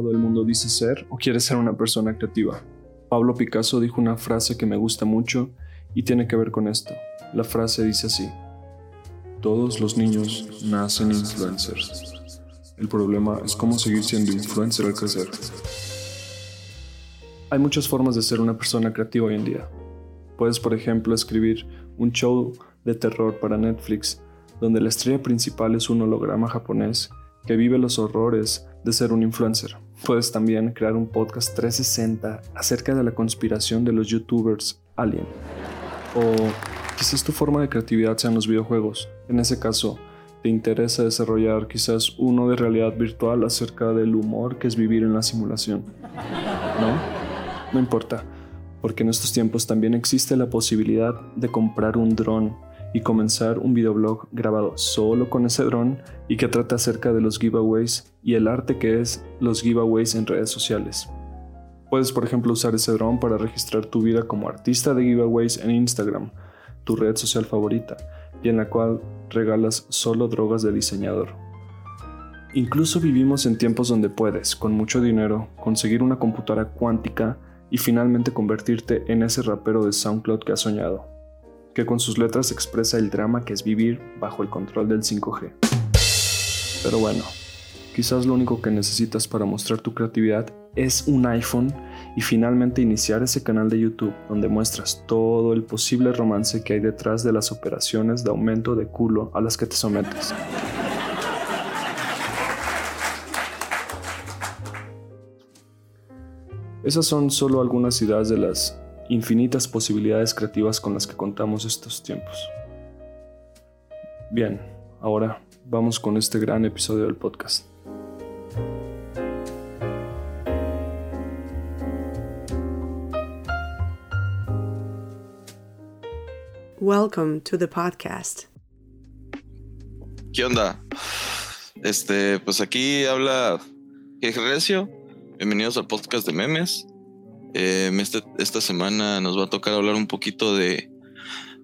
todo el mundo dice ser o quieres ser una persona creativa? Pablo Picasso dijo una frase que me gusta mucho y tiene que ver con esto. La frase dice así, todos los niños nacen influencers. El problema es cómo seguir siendo influencer al crecer. Hay muchas formas de ser una persona creativa hoy en día. Puedes, por ejemplo, escribir un show de terror para Netflix, donde la estrella principal es un holograma japonés que vive los horrores de ser un influencer. Puedes también crear un podcast 360 acerca de la conspiración de los youtubers Alien. O quizás tu forma de creatividad sean los videojuegos. En ese caso, te interesa desarrollar quizás uno de realidad virtual acerca del humor que es vivir en la simulación. ¿No? No importa, porque en estos tiempos también existe la posibilidad de comprar un dron y comenzar un videoblog grabado solo con ese dron y que trata acerca de los giveaways y el arte que es los giveaways en redes sociales. Puedes por ejemplo usar ese dron para registrar tu vida como artista de giveaways en Instagram, tu red social favorita, y en la cual regalas solo drogas de diseñador. Incluso vivimos en tiempos donde puedes, con mucho dinero, conseguir una computadora cuántica y finalmente convertirte en ese rapero de SoundCloud que has soñado que con sus letras expresa el drama que es vivir bajo el control del 5G. Pero bueno, quizás lo único que necesitas para mostrar tu creatividad es un iPhone y finalmente iniciar ese canal de YouTube donde muestras todo el posible romance que hay detrás de las operaciones de aumento de culo a las que te sometes. Esas son solo algunas ideas de las infinitas posibilidades creativas con las que contamos estos tiempos. Bien, ahora vamos con este gran episodio del podcast. Welcome to the podcast. ¿Qué onda? Este, pues aquí habla Recio. Bienvenidos al podcast de memes. Eh, este, esta semana nos va a tocar hablar un poquito de,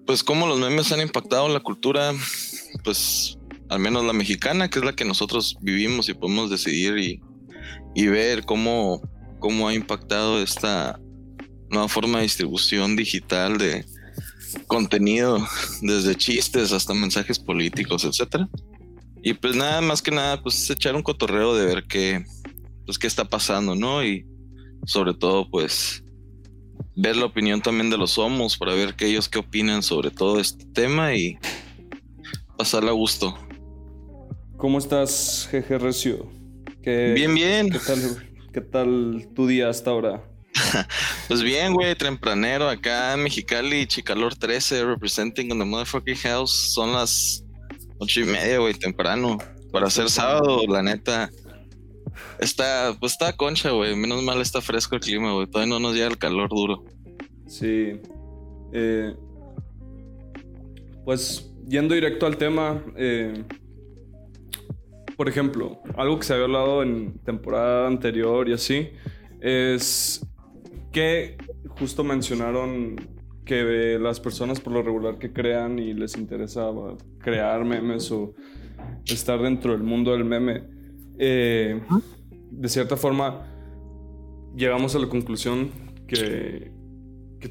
pues, cómo los memes han impactado la cultura, pues, al menos la mexicana, que es la que nosotros vivimos y podemos decidir y, y ver cómo, cómo ha impactado esta nueva forma de distribución digital de contenido, desde chistes hasta mensajes políticos, etcétera. Y pues nada más que nada, pues echar un cotorreo de ver qué, pues qué está pasando, ¿no? Y sobre todo pues ver la opinión también de los homos para ver qué ellos qué opinan sobre todo este tema y pasarla a gusto. ¿Cómo estás, Jeje Recio? bien, bien. ¿qué tal, ¿Qué tal tu día hasta ahora? pues bien, güey, tempranero acá en Mexicali, Chicalor 13, representing on the motherfucking house. Son las ocho y media, güey, temprano. Para ser sábado, la neta, Está, pues está concha, güey. Menos mal está fresco el clima, güey. Todavía no nos llega el calor duro. Sí. Eh, pues yendo directo al tema, eh, por ejemplo, algo que se había hablado en temporada anterior y así, es que justo mencionaron que las personas por lo regular que crean y les interesa crear memes o estar dentro del mundo del meme, eh, de cierta forma, llegamos a la conclusión que,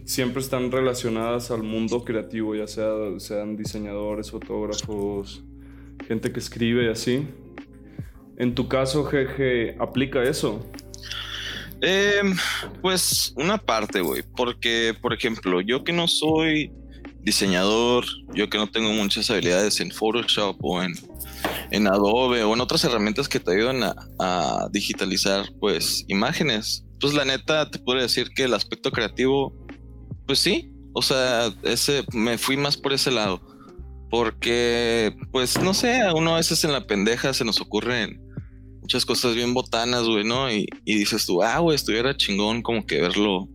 siempre están relacionadas al mundo creativo, ya sea, sean diseñadores, fotógrafos, gente que escribe y así. En tu caso, Jeje, ¿aplica eso? Em, pues una parte, güey, porque, por ejemplo, yo que no soy diseñador, yo que no tengo muchas habilidades en Photoshop o en en Adobe o en otras herramientas que te ayudan a, digitalizar pues imágenes. Pues la neta te puedo decir que el aspecto creativo, pues sí, o sea, ese me fui más por ese lado. Porque, pues, no sé, a uno a veces en la pendeja se nos ocurren muchas cosas bien botanas, güey, ¿no? Y, y dices tú, ah, güey, estuviera chingón como que verlo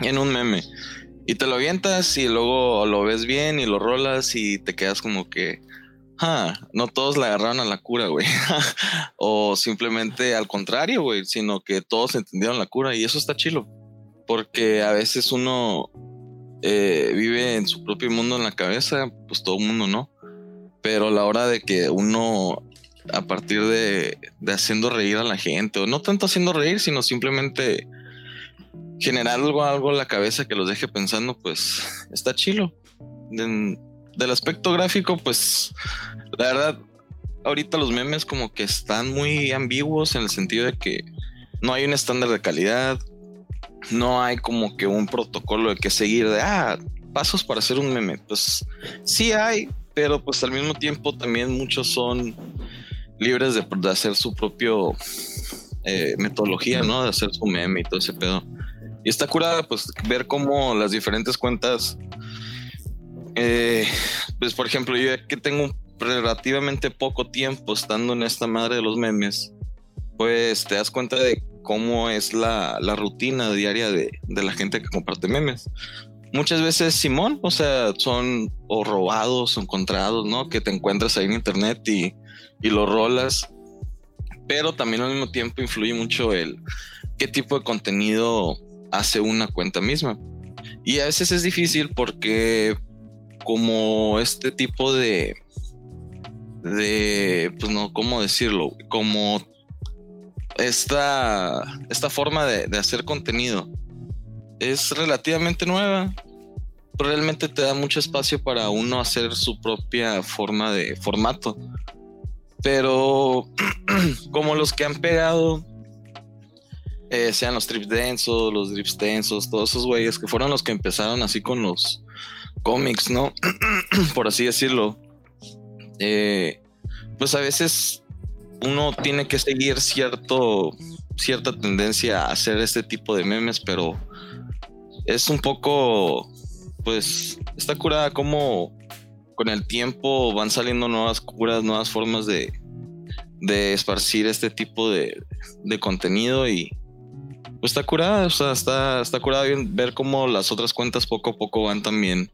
en un meme. Y te lo avientas y luego lo ves bien y lo rolas y te quedas como que, no todos la agarraron a la cura, güey. o simplemente al contrario, güey, sino que todos entendieron la cura y eso está chilo. Porque a veces uno eh, vive en su propio mundo en la cabeza, pues todo el mundo no. Pero la hora de que uno a partir de, de haciendo reír a la gente, o no tanto haciendo reír, sino simplemente generar algo, algo en la cabeza que los deje pensando, pues está chilo. Del aspecto gráfico, pues la verdad, ahorita los memes como que están muy ambiguos en el sentido de que no hay un estándar de calidad, no hay como que un protocolo de que seguir de, ah, pasos para hacer un meme. Pues sí hay, pero pues al mismo tiempo también muchos son libres de, hacer su propio eh, metodología, ¿no? De hacer su meme y todo ese pedo. Y está curada, pues, ver cómo las diferentes cuentas, eh, pues, por ejemplo, yo que tengo relativamente poco tiempo estando en esta madre de los memes, pues te das cuenta de cómo es la, rutina diaria de, la gente que comparte memes. Muchas veces, Simón, o sea, son o robados o encontrados, ¿no? Que te encuentras ahí en internet y, y lo rolas. Pero también al mismo tiempo influye mucho el qué tipo de contenido hace una cuenta misma. Y a veces es difícil porque como este tipo de, de, pues no, ¿cómo decirlo? Como esta, esta forma de, de hacer contenido es relativamente nueva, realmente te da mucho espacio para uno hacer su propia forma de formato. Pero como los que han pegado eh, sean los trips densos, los drips tensos, todos esos güeyes que fueron los que empezaron así con los cómics, ¿no? Por así decirlo. Eh, pues a veces uno tiene que seguir cierto, cierta tendencia a hacer este tipo de memes, pero es un poco, pues, está curada como con el tiempo van saliendo nuevas curas, nuevas formas de, de esparcir este tipo de, de contenido y, pues está curada, o sea, está, está curada bien ver cómo las otras cuentas poco a poco van también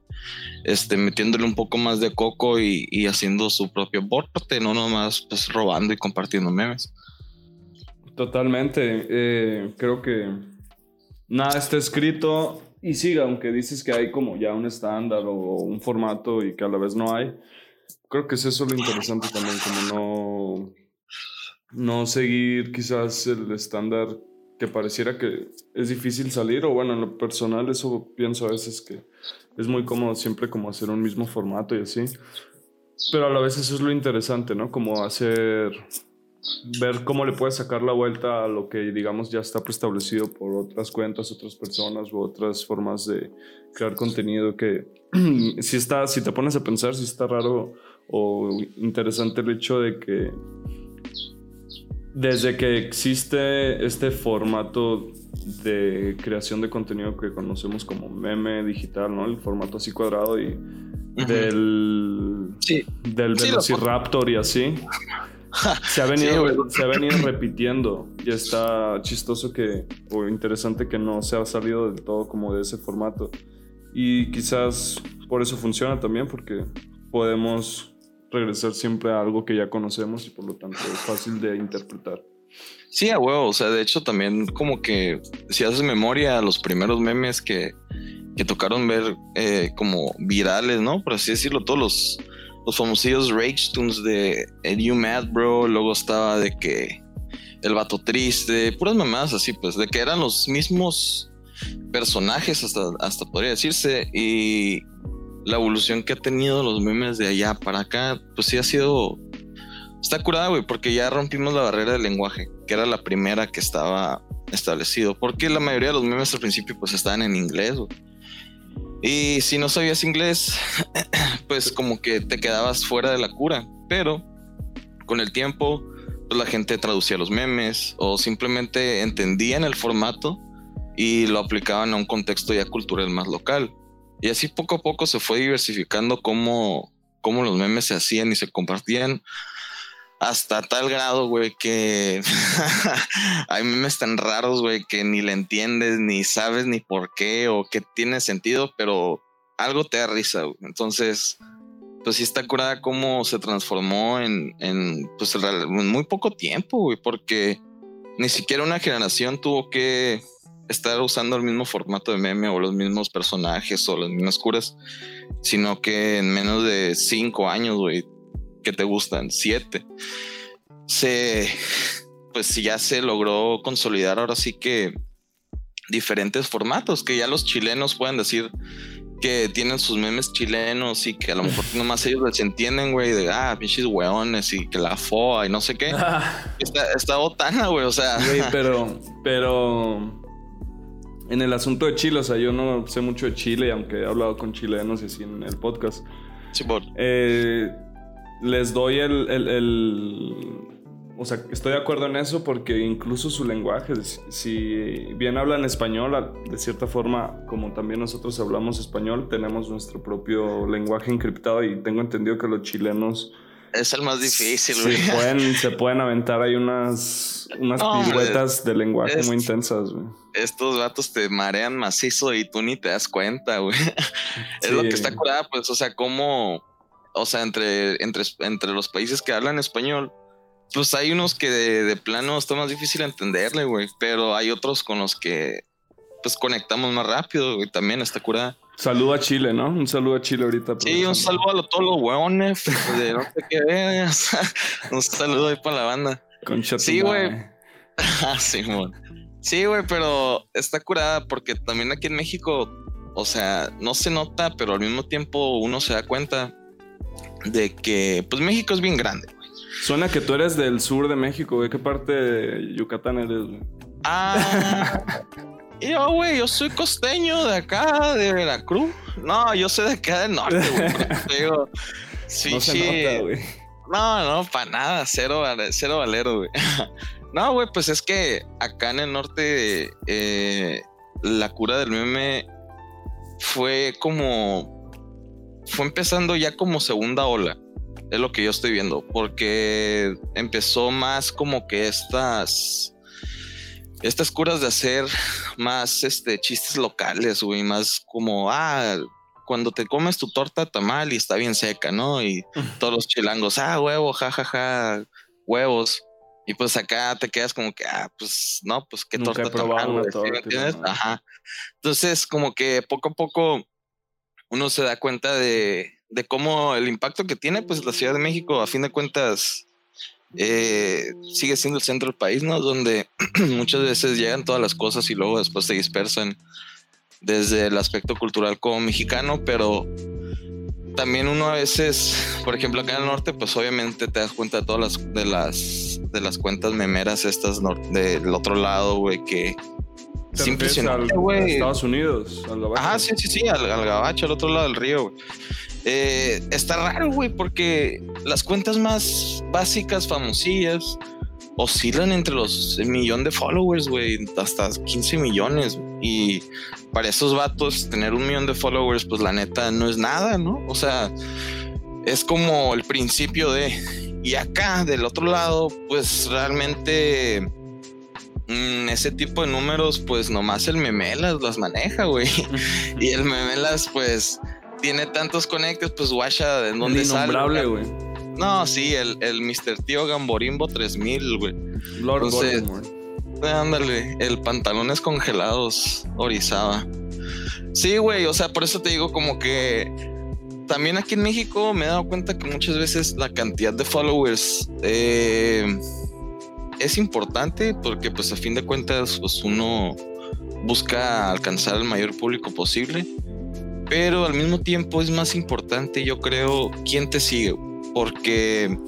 este, metiéndole un poco más de coco y, haciendo su propio porte, no nomás pues robando y compartiendo memes. Totalmente, eh, creo que nada está escrito y siga, aunque dices que hay como ya un estándar o un formato y que a la vez no hay, creo que es eso lo interesante también, como no, no seguir quizás el estándar que pareciera que es difícil salir, o bueno, en lo personal eso pienso a veces que es muy cómodo siempre como hacer un mismo formato y así, pero a la vez eso es lo interesante, ¿no? Como hacer, ver cómo le puedes sacar la vuelta a lo que digamos ya está preestablecido por otras cuentas, otras personas u otras formas de crear contenido que si está, si te pones a pensar, si está raro o interesante el hecho de que desde que existe este formato de creación de contenido que conocemos como meme digital, ¿no? El formato así cuadrado y del, del Velociraptor y así. se, ha venido, se ha venido repitiendo y está chistoso que, o interesante que no se ha salido del todo como de ese formato. Y quizás por eso funciona también, porque podemos regresar siempre a algo que ya conocemos y por lo tanto es fácil de interpretar. Sí, a huevo, o sea, de hecho también como que si haces memoria los primeros memes que, que tocaron ver eh, como virales, ¿no? Por así decirlo, todos los, los famosillos Rage Tunes de el You Mad Bro, luego estaba de que el vato triste, puras mamadas así, pues, de que eran los mismos personajes hasta, hasta podría decirse y la evolución que ha tenido los memes de allá para acá, pues sí ha sido. Está curada, güey, porque ya rompimos la barrera del lenguaje, que era la primera que estaba establecido. Porque la mayoría de los memes al principio, pues estaban en inglés, güey. Y si no sabías inglés, pues como que te quedabas fuera de la cura. Pero con el tiempo, pues la gente traducía los memes o simplemente entendían el formato y lo aplicaban a un contexto ya cultural más local. Y así poco a poco se fue diversificando cómo, cómo los memes se hacían y se compartían hasta tal grado, güey, que hay memes tan raros, güey, que ni le entiendes, ni sabes ni por qué o que tiene sentido, pero algo te da risa, güey. Entonces, pues sí está curada cómo se transformó en, en, pues, en muy poco tiempo, güey, porque ni siquiera una generación tuvo que estar usando el mismo formato de meme o los mismos personajes o las mismas curas, sino que en menos de cinco años, güey, que te gustan, siete. se, pues ya se logró consolidar ahora sí que diferentes formatos, que ya los chilenos pueden decir que tienen sus memes chilenos y que a lo mejor nomás ellos les entienden, güey, de ah, pinches weones y que la FOA y no sé qué. está, está botana, güey, o sea. Güey, pero, pero en el asunto de Chile, o sea, yo no sé mucho de Chile, aunque he hablado con chilenos y así en el podcast. Sí, por. Eh, les doy el, el, el, O sea, estoy de acuerdo en eso porque incluso su lenguaje, si bien hablan español, de cierta forma, como también nosotros hablamos español, tenemos nuestro propio lenguaje encriptado y tengo entendido que los chilenos... Es el más difícil, güey. Se pueden, se pueden aventar ahí unas, unas piruetas de lenguaje muy intensas, güey. Estos gatos te marean macizo y tú ni te das cuenta, güey. Es lo que está curada, pues, o sea, cómo o sea, entre, entre, entre los países que hablan español, pues hay unos que de, plano está más difícil entenderle, güey. Pero hay otros con los que pues conectamos más rápido, güey. También está curada. Saludo a Chile, ¿no? Un saludo a Chile ahorita. Sí, un saludo a todos los hueones de no sé qué. un saludo ahí para la banda. Concha sí, güey. Ah, sí, güey. Sí, güey, pero está curada porque también aquí en México, o sea, no se nota, pero al mismo tiempo uno se da cuenta de que, pues México es bien grande, Suena que tú eres del sur de México, güey. ¿Qué parte de Yucatán eres, güey? Ah, yo, güey, yo soy costeño de acá, de Veracruz. No, yo soy de acá del norte, güey. sí, no sí. No, no, para nada, cero, cero valero, güey. No, güey, pues es que acá en el norte eh, la cura del meme fue como fue empezando ya como segunda ola. Es lo que yo estoy viendo. Porque empezó más como que estas. Estas curas de hacer más este, chistes locales, güey. Más como, ah, cuando te comes tu torta tamal y está bien seca, ¿no? Y todos los chilangos, ah, huevo, jajaja, huevos. Y pues acá te quedas como que, ah, pues no, pues qué torta tamal, ¿entiendes? Ajá. Entonces, como que poco a poco uno se da cuenta de, cómo el impacto que tiene, pues la Ciudad de México, a fin de cuentas, eh, sigue siendo el centro del país, ¿no? Donde muchas veces llegan todas las cosas y luego después se dispersan desde el aspecto cultural como mexicano, pero también uno a veces, por ejemplo, acá en el norte, pues obviamente te das cuenta de todas las de las de las cuentas memeras estas del otro lado, güey, que es impresionante, güey. Estados Unidos, al gabacho. Ajá, sí, sí, sí, al, gabacho, al otro lado del río, eh, está raro, güey, porque las cuentas más básicas, famosillas, oscilan entre los millón de followers, güey, hasta 15 millones. Y para esos vatos, tener un millón de followers, pues la neta no es nada, ¿no? O sea, es como el principio de. Y acá, del otro lado, pues realmente Mm, ese tipo de números, pues nomás el Memelas las maneja, güey. y el Memelas, pues, tiene tantos conectes, pues guacha de dónde sale. güey. No, sí, el, el Mr. Tío Gamborimbo 3000, güey. Lord Entonces, Ándale, el pantalones congelados, Orizaba. Sí, güey, o sea, por eso te digo como que también aquí en México me he dado cuenta que muchas veces la cantidad de followers eh, es importante porque pues a fin de cuentas pues uno busca alcanzar el mayor público posible, pero al mismo tiempo es más importante yo creo quién te sigue, porque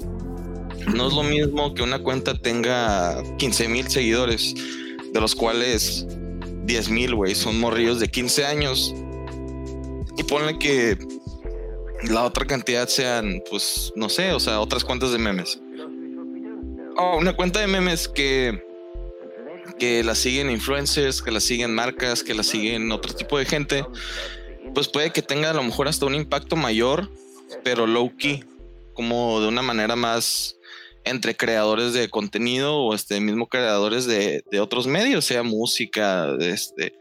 no es lo mismo que una cuenta tenga 15 mil seguidores, de los cuales 10 mil, güey, son morrillos de 15 años. Y ponle que la otra cantidad sean, pues, no sé, o sea, otras cuentas de memes. Oh, una cuenta de memes que, que la siguen influencers, que la siguen marcas, que la siguen otro tipo de gente, pues puede que tenga a lo mejor hasta un impacto mayor, pero low key, como de una manera más entre creadores de contenido o este mismo creadores de, de otros medios, sea música, este,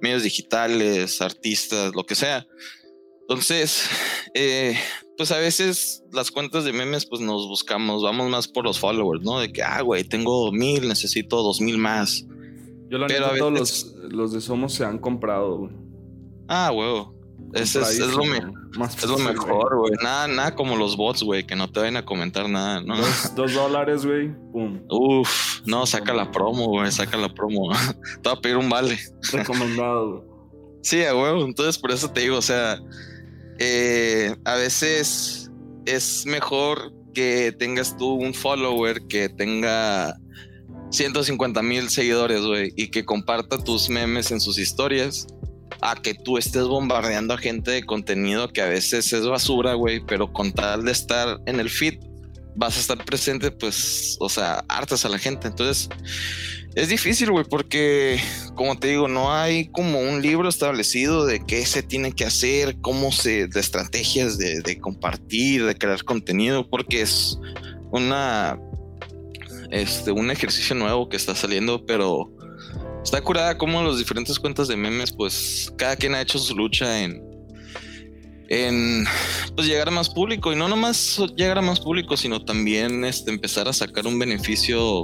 medios digitales, artistas, lo que sea. Entonces, eh, pues a veces las cuentas de memes, pues nos buscamos, vamos más por los followers, ¿no? De que, ah, güey, tengo mil, necesito dos mil más. Yo la Pero todos los, los, de Somos se han comprado, güey. Ah, huevo. Es, es, es lo, me- Más es lo fácil, mejor, güey. Nada, nada como los bots, güey, que no te vayan a comentar nada, ¿no? Dos, dos dólares, güey. Pum. Uf, no, saca la promo, güey, saca la promo. te voy a pedir un vale. Recomendado, güey. Sí, a huevo. Entonces, por eso te digo, o sea, eh, a veces es mejor que tengas tú un follower que tenga 150 mil seguidores, güey, y que comparta tus memes en sus historias, a que tú estés bombardeando a gente de contenido que a veces es basura, güey, pero con tal de estar en el feed, vas a estar presente, pues, o sea, hartas a la gente. Entonces, es difícil, güey, porque, como te digo, no hay como un libro establecido de qué se tiene que hacer, cómo se, de estrategias de, compartir, de crear contenido, porque es una, este, un ejercicio nuevo que está saliendo, pero está curada como las diferentes cuentas de memes, pues, cada quien ha hecho su lucha en, en pues llegar a más público y no nomás llegar a más público, sino también este, empezar a sacar un beneficio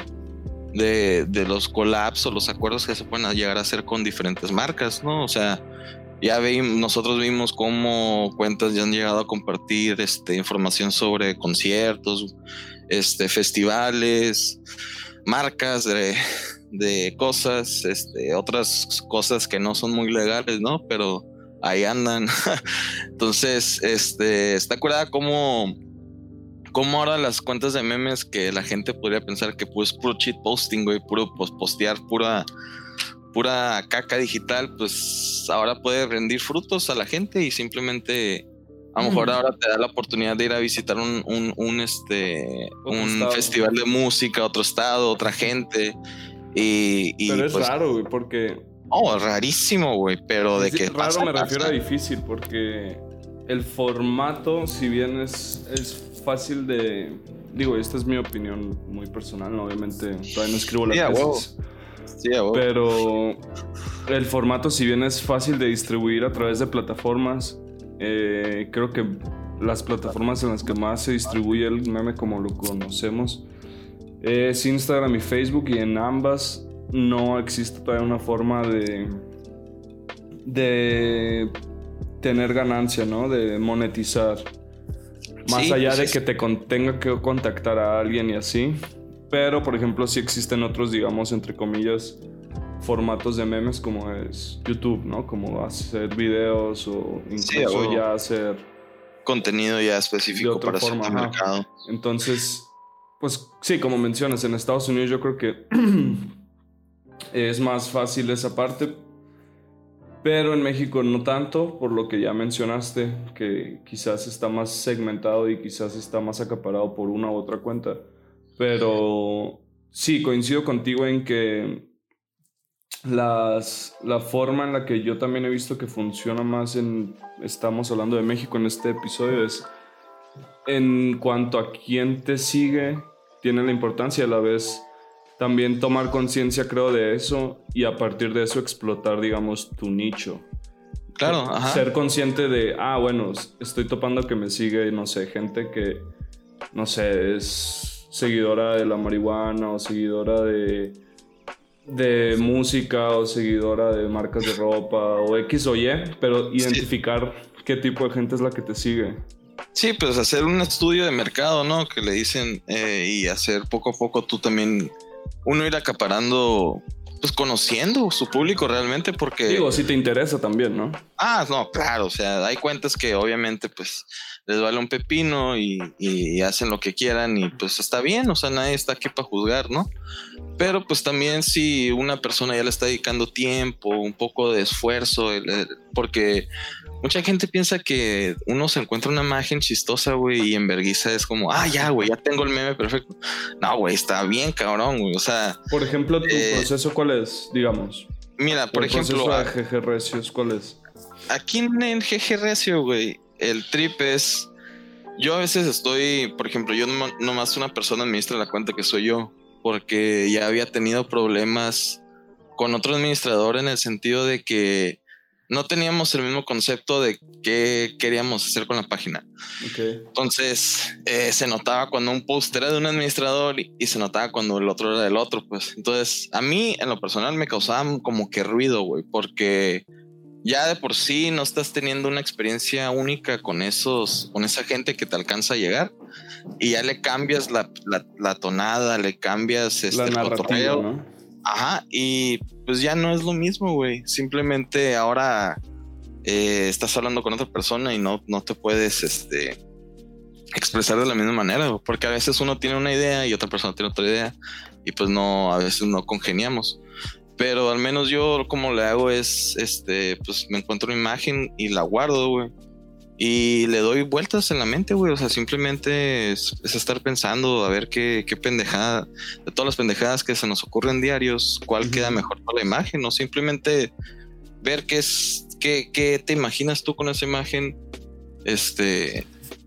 de, de los collabs o los acuerdos que se pueden llegar a hacer con diferentes marcas, ¿no? O sea, ya vimos, nosotros vimos cómo cuentas ya han llegado a compartir este, información sobre conciertos, este, festivales, marcas de, de cosas, este, otras cosas que no son muy legales, ¿no? Pero ahí andan. Entonces, este, está curada como, como ahora las cuentas de memes que la gente podría pensar que pues puro cheat posting, güey, puro pues, postear pura, pura caca digital, pues ahora puede rendir frutos a la gente y simplemente a lo mejor Ujú. ahora te da la oportunidad de ir a visitar un, un, un, este, un festival de música, otro estado, otra gente. Y, y, Pero es pues, raro, güey, porque. Oh, rarísimo, güey, pero de es que raro pasa, me refiero pasa. a difícil, porque el formato, si bien es, es fácil de. Digo, esta es mi opinión muy personal, ¿no? obviamente todavía no escribo la Sí, a huevo. tesis. Sí, a huevo. Pero el formato, si bien es fácil de distribuir a través de plataformas, eh, creo que las plataformas en las que más se distribuye el meme como lo conocemos es Instagram y Facebook y en ambas no existe todavía una forma de de tener ganancia, ¿no? De monetizar. Más Sí, allá pues de es- que te con- tenga que contactar a alguien y así. Pero, por ejemplo, sí existen otros, digamos, entre comillas, formatos de memes como es YouTube, ¿no? Como hacer videos o Sí, incluso ya hacer... Contenido ya específico para forma, mercado. Entonces, pues sí, como mencionas, en Estados Unidos yo creo que es más fácil esa parte, pero en México no tanto, por lo que ya mencionaste, que quizás está más segmentado y quizás está más acaparado por una u otra cuenta. Pero sí, coincido contigo en que las, la forma en la que yo también he visto que funciona más en, estamos hablando de México en este episodio, es en cuanto a quién te sigue, tiene la importancia a la vez también tomar conciencia, creo, de eso y a partir de eso explotar, digamos, tu nicho. Claro, ajá. Ser consciente de, ah, bueno, estoy topando que me sigue, no sé, gente que, no sé, es seguidora de la marihuana o seguidora de, de música o seguidora de marcas de ropa o X o Y, pero identificar qué tipo de gente es la que te sigue. Sí, pues hacer un estudio de mercado, ¿no? Que le dicen eh, y hacer poco a poco tú también, uno ir acaparando, pues conociendo su público realmente, porque... Digo, si te interesa también, ¿no? Ah, no, claro, o sea, hay cuentas que obviamente pues les vale un pepino y, y hacen lo que quieran y pues está bien, o sea, nadie está aquí para juzgar, ¿no? Pero pues también si una persona ya le está dedicando tiempo, un poco de esfuerzo, porque mucha gente piensa que uno se encuentra una imagen chistosa, güey, y en vergüenza es como, ah, ya, güey, ya tengo el meme perfecto. No, güey, está bien, cabrón, güey, o sea, Por ejemplo, tu Eh, proceso, ¿cuál es? Digamos. mira, por el ejemplo... proceso de GG Recios, ¿cuál es? aquí en el GG Recio, güey, el trip es. Yo a veces estoy, por ejemplo, yo no nomás una persona administra la cuenta que soy yo, porque ya había tenido problemas con otro administrador en el sentido de que no teníamos el mismo concepto de qué queríamos hacer con la página. Entonces eh, se notaba cuando un post era de un administrador y, y se notaba cuando el otro era del otro, pues. Entonces a mí en lo personal me causaba como que ruido, güey, porque ya de por sí no estás teniendo una experiencia única con esos, con esa gente que te alcanza a llegar y ya le cambias la, tonada, le cambias este, el cotorreo. Ajá, y pues ya no es lo mismo, güey. Simplemente ahora eh, estás hablando con otra persona y no, no te puedes este, expresar de la misma manera, porque a veces uno tiene una idea y otra persona tiene otra idea y pues no, a veces no congeniamos. Pero al menos yo como le hago es, este, pues me encuentro una imagen y la guardo, güey. Y le doy vueltas en la mente, güey. O sea, simplemente es, estar pensando a ver qué, qué, pendejada, de todas las pendejadas que se nos ocurren diarios, cuál queda mejor para la imagen, o simplemente ver qué es, qué, qué te imaginas tú con esa imagen, este,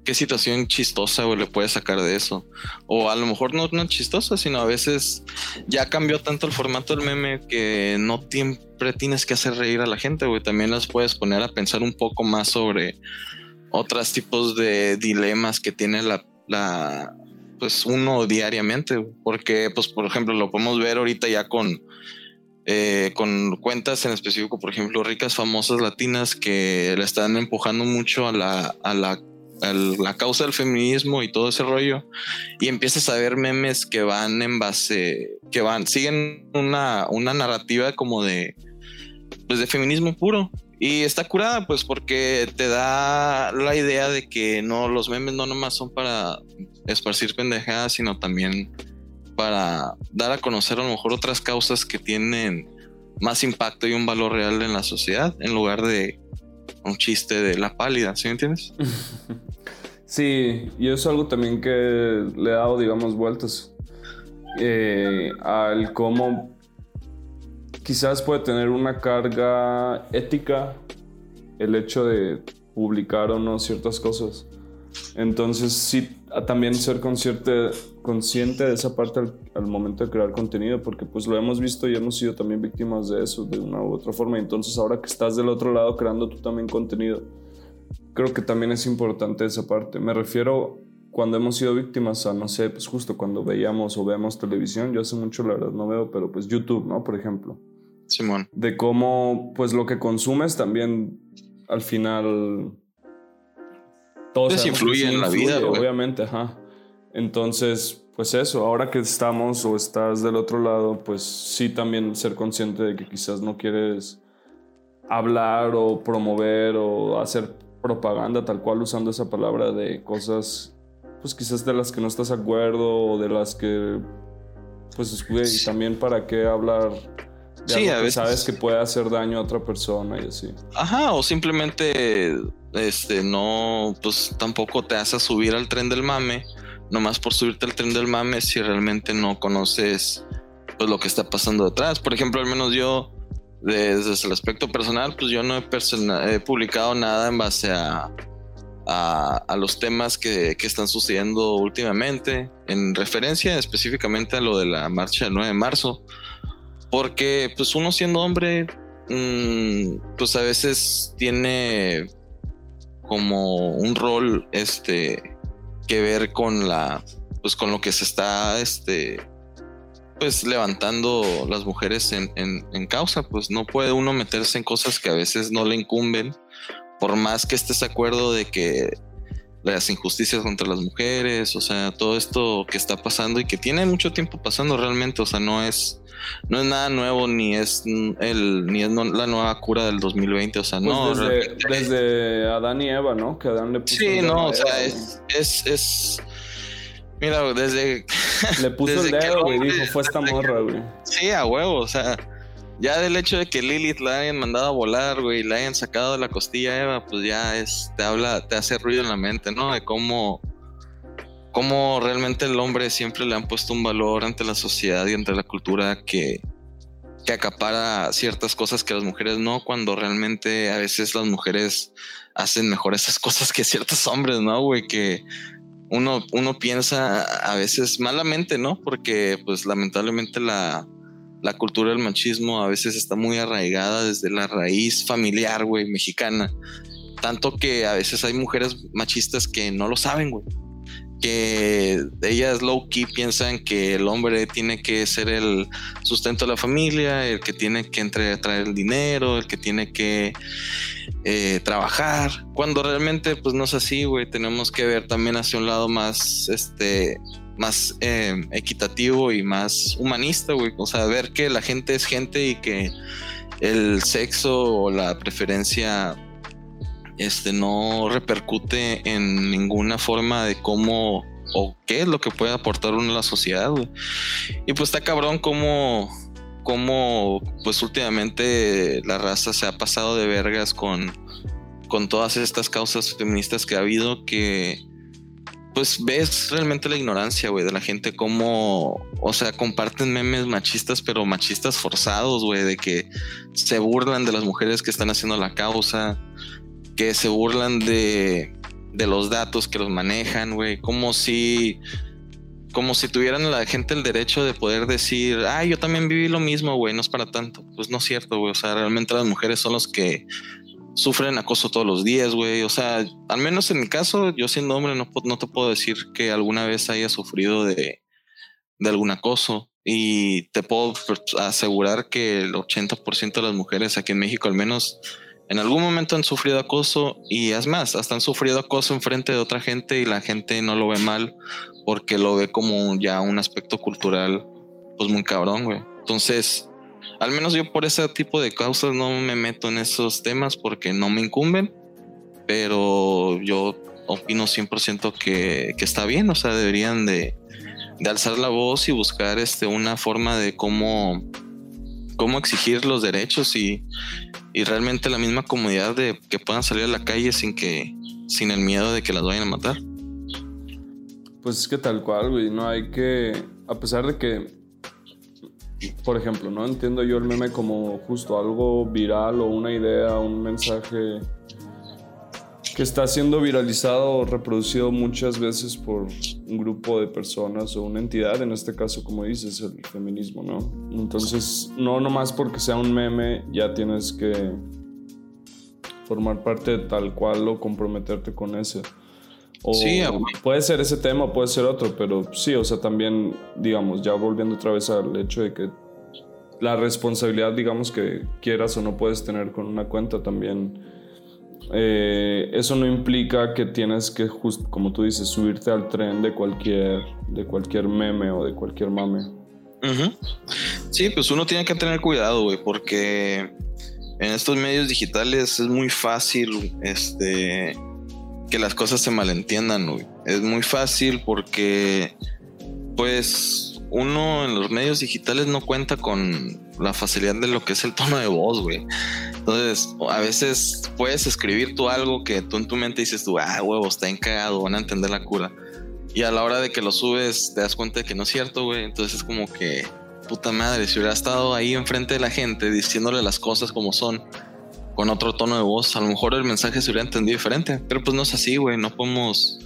qué situación chistosa o le puedes sacar de eso. O a lo mejor no, no chistosa, sino a veces ya cambió tanto el formato del meme que no siempre tienes que hacer reír a la gente, güey. También las puedes poner a pensar un poco más sobre otros tipos de dilemas que tiene la, la pues uno diariamente. Porque, pues, por ejemplo, lo podemos ver ahorita ya con eh, con cuentas en específico, por ejemplo, ricas famosas latinas que le están empujando mucho a la, a la la causa del feminismo y todo ese rollo y empiezas a ver memes que van en base que van siguen una, una narrativa como de pues de feminismo puro y está curada pues porque te da la idea de que no los memes no nomás son para esparcir pendejadas sino también para dar a conocer a lo mejor otras causas que tienen más impacto y un valor real en la sociedad en lugar de un chiste de la pálida, ¿sí me entiendes? Sí, y es algo también que le he dado, digamos, vueltas eh, al cómo quizás puede tener una carga ética el hecho de publicar o no ciertas cosas. Entonces sí, también ser consciente, consciente de esa parte al, momento de crear contenido, porque pues lo hemos visto y hemos sido también víctimas de eso de una u otra forma. Entonces ahora que estás del otro lado creando tú también contenido, creo que también es importante esa parte. Me refiero cuando hemos sido víctimas a, no sé, pues justo cuando veíamos o vemos televisión, yo hace mucho la verdad no veo, pero pues YouTube, ¿no? Por ejemplo. Simón. De cómo, pues lo que consumes también al final... Todo se influye en la vida, Obviamente, ajá. Entonces, pues eso, ahora que estamos o estás del otro lado, pues sí también ser consciente de que quizás no quieres hablar o promover o hacer propaganda tal cual usando esa palabra de cosas, pues quizás de las que no estás de acuerdo o de las que, pues, güey, también para qué hablar de sí, a veces sabes que puede hacer daño a otra persona y así. Ajá, o simplemente, este, no, pues tampoco te haces subir al tren del mame, nomás por subirte al tren del mame si realmente no conoces, pues, lo que está pasando detrás. Por ejemplo, al menos yo desde el aspecto personal, pues yo no he, publicado nada en base a, a, los temas que, que, están sucediendo últimamente, en referencia específicamente a lo de la marcha del 9 de marzo, porque pues uno siendo hombre, mm, pues a veces tiene como un rol este que ver con la pues con lo que se está este pues levantando las mujeres en, en, causa, pues no puede uno meterse en cosas que a veces no le incumben, por más que estés de acuerdo de que las injusticias contra las mujeres, o sea, todo esto que está pasando y que tiene mucho tiempo pasando realmente, o sea, no es no es nada nuevo ni es el ni es la nueva cura del 2020, o sea, pues no desde, desde, Adán y Eva, ¿no? Que Adán le puso Sí, no, o sea, es, es, es Mira, desde. Le puso el dedo, y dijo, fue esta morra, güey. Sí, a huevo, o sea. Ya del hecho de que Lilith la hayan mandado a volar, güey, y la hayan sacado de la costilla Eva, pues ya es. Te habla, te hace ruido en la mente, ¿no? De cómo. Cómo realmente el hombre siempre le han puesto un valor ante la sociedad y ante la cultura que, que acapara ciertas cosas que las mujeres no, cuando realmente a veces las mujeres hacen mejor esas cosas que ciertos hombres, ¿no, güey? Que uno, uno piensa a veces malamente, ¿no? Porque pues lamentablemente la, la cultura del machismo a veces está muy arraigada desde la raíz familiar, güey, mexicana. Tanto que a veces hay mujeres machistas que no lo saben, güey. que ellas low key piensan que el hombre tiene que ser el sustento de la familia, el que tiene que entre, traer el dinero, el que tiene que eh, trabajar, cuando realmente pues no es así, güey, tenemos que ver también hacia un lado más, este, más eh, equitativo y más humanista, güey, o sea, ver que la gente es gente y que el sexo o la preferencia este, no repercute en ninguna forma de cómo o qué es lo que puede aportar uno a la sociedad, Y pues está cabrón como, como pues últimamente la raza se ha pasado de vergas con, con todas estas causas feministas que ha habido que pues ves realmente la ignorancia, güey, de la gente como, o sea, comparten memes machistas, pero machistas forzados, güey, de que se burlan de las mujeres que están haciendo la causa, que se burlan de, de los datos que los manejan, güey. Como si, como si tuvieran la gente el derecho de poder decir, ah, yo también viví lo mismo, güey, no es para tanto. Pues no es cierto, güey. O sea, realmente las mujeres son los que sufren acoso todos los días, güey. O sea, al menos en mi caso, yo siendo hombre no, no te puedo decir que alguna vez haya sufrido de, de algún acoso. Y te puedo asegurar que el 80% de las mujeres aquí en México al menos en algún momento han sufrido acoso y es más, hasta han sufrido acoso en frente de otra gente y la gente no lo ve mal porque lo ve como ya un aspecto cultural pues muy cabrón, güey. Entonces, al menos yo por ese tipo de causas no me meto en esos temas porque no me incumben, pero yo opino 100% que, que está bien, o sea, deberían de, de alzar la voz y buscar este, una forma de cómo cómo exigir los derechos y, realmente la misma comodidad de que puedan salir a la calle sin que sin el miedo de que las vayan a matar. Pues es que tal cual, güey, no hay que a pesar de que por ejemplo, no entiendo yo el meme como justo algo viral o una idea, un mensaje que está siendo viralizado o reproducido muchas veces por un grupo de personas o una entidad, en este caso, como dices, el feminismo, ¿no? Entonces, no nomás porque sea un meme ya tienes que formar parte tal cual o comprometerte con ese. O sí, puede ser ese tema, puede ser otro, pero sí, o sea, también, digamos, ya volviendo otra vez al hecho de que la responsabilidad, digamos, que quieras o no puedes tener con una cuenta también eh, eso no implica que tienes que, como tú dices, subirte al tren de cualquier, de cualquier meme o de cualquier mame. Sí, pues uno tiene que tener cuidado, güey, porque en estos medios digitales es muy fácil este, que las cosas se malentiendan, güey. Es muy fácil porque, pues, uno en los medios digitales no cuenta con la facilidad de lo que es el tono de voz, güey. Entonces, a veces puedes escribir tú algo que tú en tu mente dices tú, ah, huevo, está encagado, van a entender la cura. Y a la hora de que lo subes, te das cuenta de que no es cierto, güey. Entonces es como que, puta madre, si hubiera estado ahí enfrente de la gente diciéndole las cosas como son, con otro tono de voz, a lo mejor el mensaje se hubiera entendido diferente. Pero pues no es así, güey. No podemos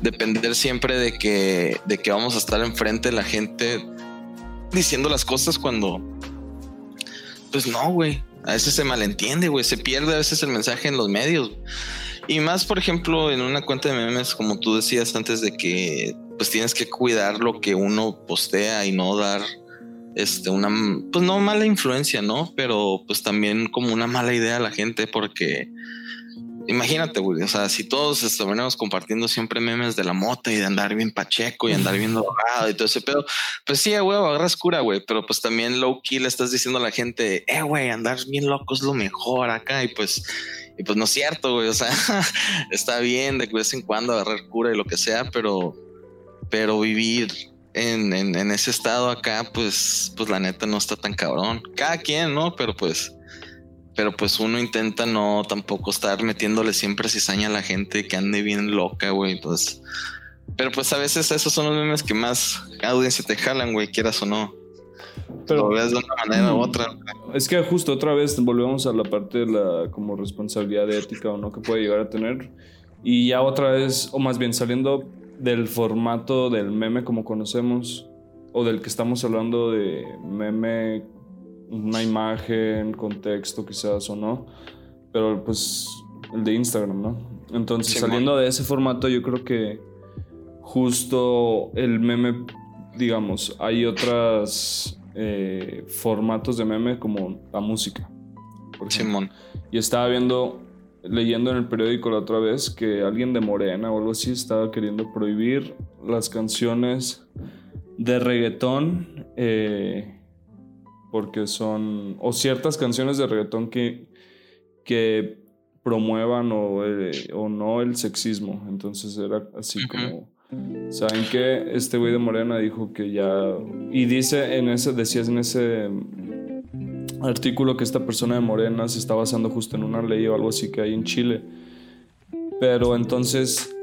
depender siempre de que, de que vamos a estar enfrente de la gente diciendo las cosas cuando. Pues no, güey a veces se malentiende, güey, se pierde a veces el mensaje en los medios. Y más, por ejemplo, en una cuenta de memes, como tú decías antes de que pues tienes que cuidar lo que uno postea y no dar este una pues no mala influencia, ¿no? Pero pues también como una mala idea a la gente porque imagínate, güey, o sea, si todos estuviéramos compartiendo siempre memes de la mota y de andar bien pacheco y andar bien drogado y todo ese pedo, pues sí, güey, agarras cura, güey, pero pues también low key le estás diciendo a la gente, eh, güey, andar bien loco es lo mejor acá y pues, y pues no es cierto, güey, o sea, está bien de vez en cuando agarrar cura y lo que sea, pero, pero vivir en, en, en ese estado acá, pues, pues la neta no está tan cabrón. Cada quien, ¿no? Pero pues pero pues uno intenta no tampoco estar metiéndole siempre cizaña a la gente que ande bien loca, güey. Entonces, pero pues a veces esos son los memes que más audiencia te jalan, güey, quieras o no. Pero lo veas de una manera u otra. Es que justo otra vez volvemos a la parte de la como responsabilidad ética o no que puede llegar a tener. Y ya otra vez, o más bien saliendo del formato del meme como conocemos, o del que estamos hablando de meme una imagen, contexto quizás o no, pero pues el de Instagram, ¿no? Entonces, saliendo de ese formato, yo creo que justo el meme, digamos, hay otros eh, formatos de meme como la música. Simón. Y estaba viendo, leyendo en el periódico la otra vez que alguien de Morena o algo así estaba queriendo prohibir las canciones de reggaetón eh, porque son, o ciertas canciones de reggaetón que, que promuevan o, eh, o no el sexismo. Entonces era así como... ¿Saben qué? Este güey de Morena dijo que ya... Y dice en ese, decías en ese artículo que esta persona de Morena se está basando justo en una ley o algo así que hay en Chile. Pero entonces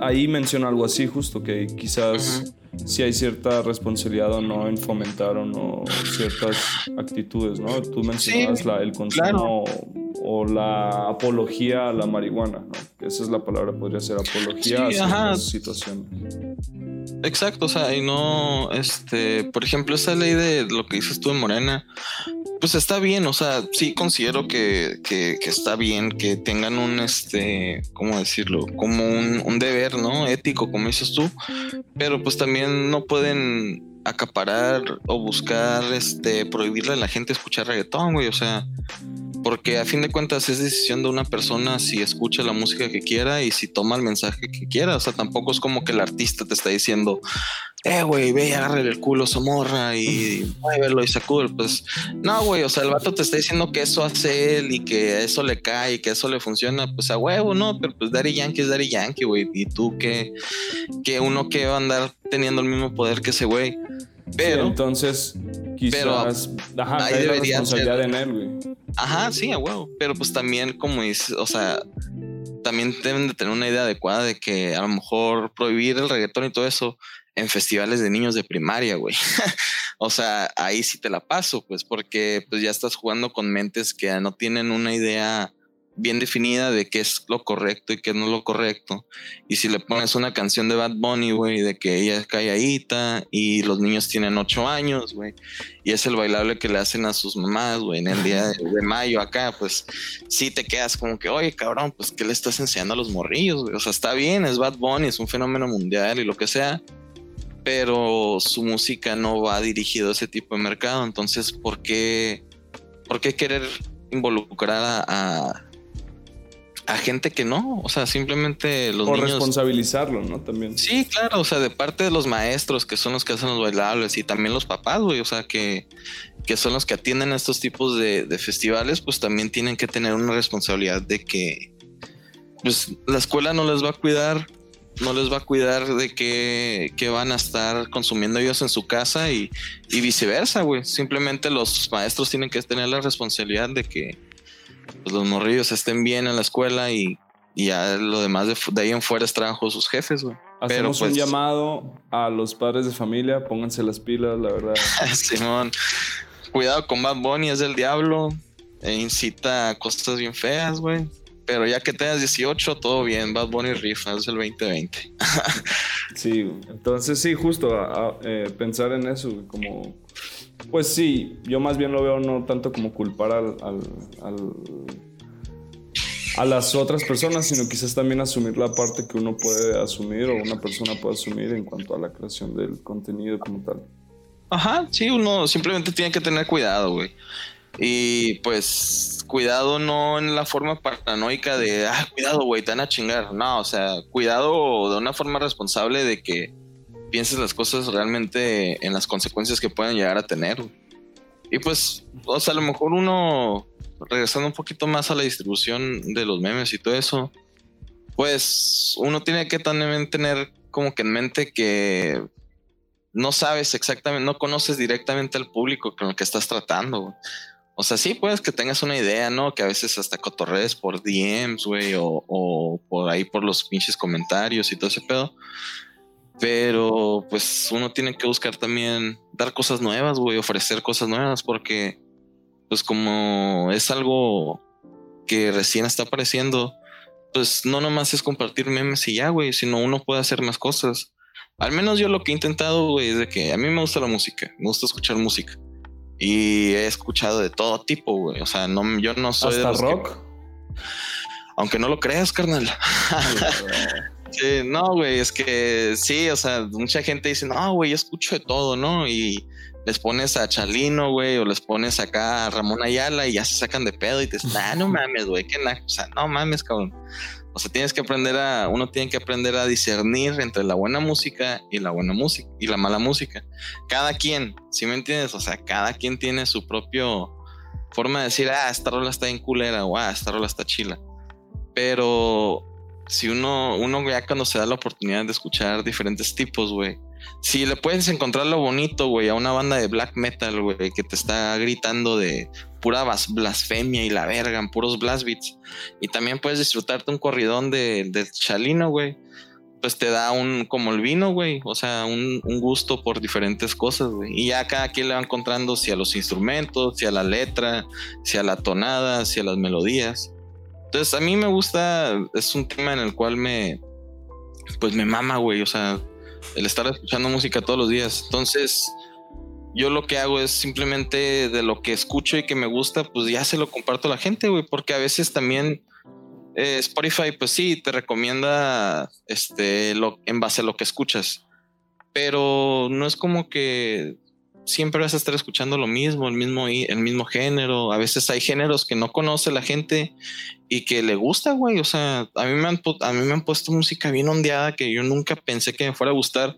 ahí menciona algo así justo, que quizás si hay cierta responsabilidad o no en fomentar o no ciertas actitudes, ¿no? Tú mencionabas la, el consumo o la apología a la marihuana, ¿no? Esa es la palabra, podría ser apología a esa situación. Exacto, o sea, y no, este, por ejemplo, esa ley de lo que dices tú en Morena, pues está bien, o sea, sí considero que, que, está bien que tengan un, este, ¿cómo decirlo? Como un, un, deber, ¿no? Ético, como dices tú, pero pues también no pueden acaparar o buscar, este, prohibirle a la gente escuchar reggaetón, güey, o sea, porque a fin de cuentas es decisión de una persona si escucha la música que quiera y si toma el mensaje que quiera. O sea, tampoco es como que el artista te está diciendo, eh, güey, ve y agarre el culo a su morra y muévelo y sacúdelo. Pues no, güey, o sea, el vato te está diciendo que eso hace él y que eso le cae y que eso le funciona, pues a huevo, ¿no? Pero pues Daddy Yankee es Daddy Yankee, güey. Y tú que, que uno que va a andar teniendo el mismo poder que ese güey. Pero entonces quizás ajá, hay la responsabilidad en él, güey. Ajá, sí, a huevo. Pero pues también, como dice, o sea, también deben de tener una idea adecuada de que a lo mejor prohibir el reggaetón y todo eso en festivales de niños de primaria, güey. o sea, ahí sí te la paso, pues, porque pues ya estás jugando con mentes que no tienen una idea bien definida de qué es lo correcto y qué no es lo correcto. Y si le pones una canción de Bad Bunny, güey, de que ella es calladita y los niños tienen ocho años, güey, y es el bailable que le hacen a sus mamás, güey, en el día de, mayo acá, pues sí te quedas como que, oye, cabrón, pues ¿qué le estás enseñando a los morrillos, güey? O sea, está bien, es Bad Bunny, es un fenómeno mundial y lo que sea, pero su música no va dirigido a ese tipo de mercado, entonces, ¿por qué, por qué querer involucrar a a gente que no, o sea, simplemente los Por responsabilizarlo, ¿no? También. Sí, claro, o sea, de parte de los maestros que son los que hacen los bailables y también los papás, güey, o sea, que, que son los que atienden a estos tipos de, festivales, pues también tienen que tener una responsabilidad de que, pues, la escuela no les va a cuidar, no les va a cuidar de que, que van a estar consumiendo ellos en su casa y, y viceversa, güey. Simplemente los maestros tienen que tener la responsabilidad de que pues, los morrillos estén bien en la escuela y, ya lo demás de, ahí en fuera es trabajo de sus jefes, güey. Hacemos un pues, llamado a los padres de familia, pónganse las pilas, la verdad. Simón, cuidado con Bad Bunny, es del diablo, e incita a cosas bien feas, güey. Pero ya que tengas 18, todo bien, Bad Bunny rifa, es el 2020. sí, entonces sí, justo eh, pensar en eso, como pues sí, yo más bien lo veo no tanto como culpar al, a las otras personas, sino quizás también asumir la parte que uno puede asumir o una persona puede asumir en cuanto a la creación del contenido como tal. Ajá, sí, uno simplemente tiene que tener cuidado, güey. Y pues cuidado no en la forma paranoica de, ah, cuidado, güey, te van a chingar. No, o sea, cuidado de una forma responsable de que pienses las cosas realmente en las consecuencias que pueden llegar a tener. Y pues, o sea, a lo mejor uno, regresando un poquito más a la distribución de los memes y todo eso, pues uno tiene que también tener como que en mente que no sabes exactamente, no conoces directamente al público con el que estás tratando. O sea, sí, puedes que tengas una idea, ¿no? Que a veces hasta cotorrees por DMs, güey, o, o por ahí por los pinches comentarios y todo ese pedo. Pero pues uno tiene que buscar también dar cosas nuevas, güey, ofrecer cosas nuevas, porque pues como es algo que recién está apareciendo, pues no nomás es compartir memes y ya, güey, sino uno puede hacer más cosas. Al menos yo lo que he intentado, güey, es de que a mí me gusta la música, me gusta escuchar música. Y he escuchado de todo tipo, güey. O sea, no, yo no soy de rock. Aunque no lo creas, carnal. Sí, no, güey, es que sí, o sea, mucha gente dice, no, güey, yo escucho de todo, ¿no? Y les pones a Chalino, güey, o les pones acá a Ramón Ayala y ya se sacan de pedo y te dicen, ah, no mames, güey, que o sea, no mames, cabrón. O sea, tienes que aprender a, uno tiene que aprender a discernir entre la buena música y la buena música y la mala música. Cada quien, ¿sí me entiendes? O sea, cada quien tiene su propio forma de decir, ah, esta rola está en culera o ah, esta rola está chila. Pero si uno, uno ya cuando se da la oportunidad de escuchar diferentes tipos, güey, si le puedes encontrar lo bonito, güey, a una banda de black metal, güey, que te está gritando de pura blasfemia y la verga, en puros blast y también puedes disfrutarte un corridón de, de Chalino, güey, pues te da un, como el vino, güey, o sea, un, un, gusto por diferentes cosas, y ya cada quien le va encontrando si a los instrumentos, si a la letra, si a la tonada, si a las melodías. Entonces, a mí me gusta, es un tema en el cual me, pues me mama, güey, o sea, el estar escuchando música todos los días. Entonces, yo lo que hago es simplemente de lo que escucho y que me gusta, pues ya se lo comparto a la gente, güey, porque a veces también eh, Spotify, pues sí, te recomienda este, lo, en base a lo que escuchas, pero no es como que siempre vas a estar escuchando lo mismo, el mismo, el mismo género. A veces hay géneros que no conoce la gente y que le gusta, güey. O sea, a mí me han, a mí me han puesto música bien ondeada que yo nunca pensé que me fuera a gustar.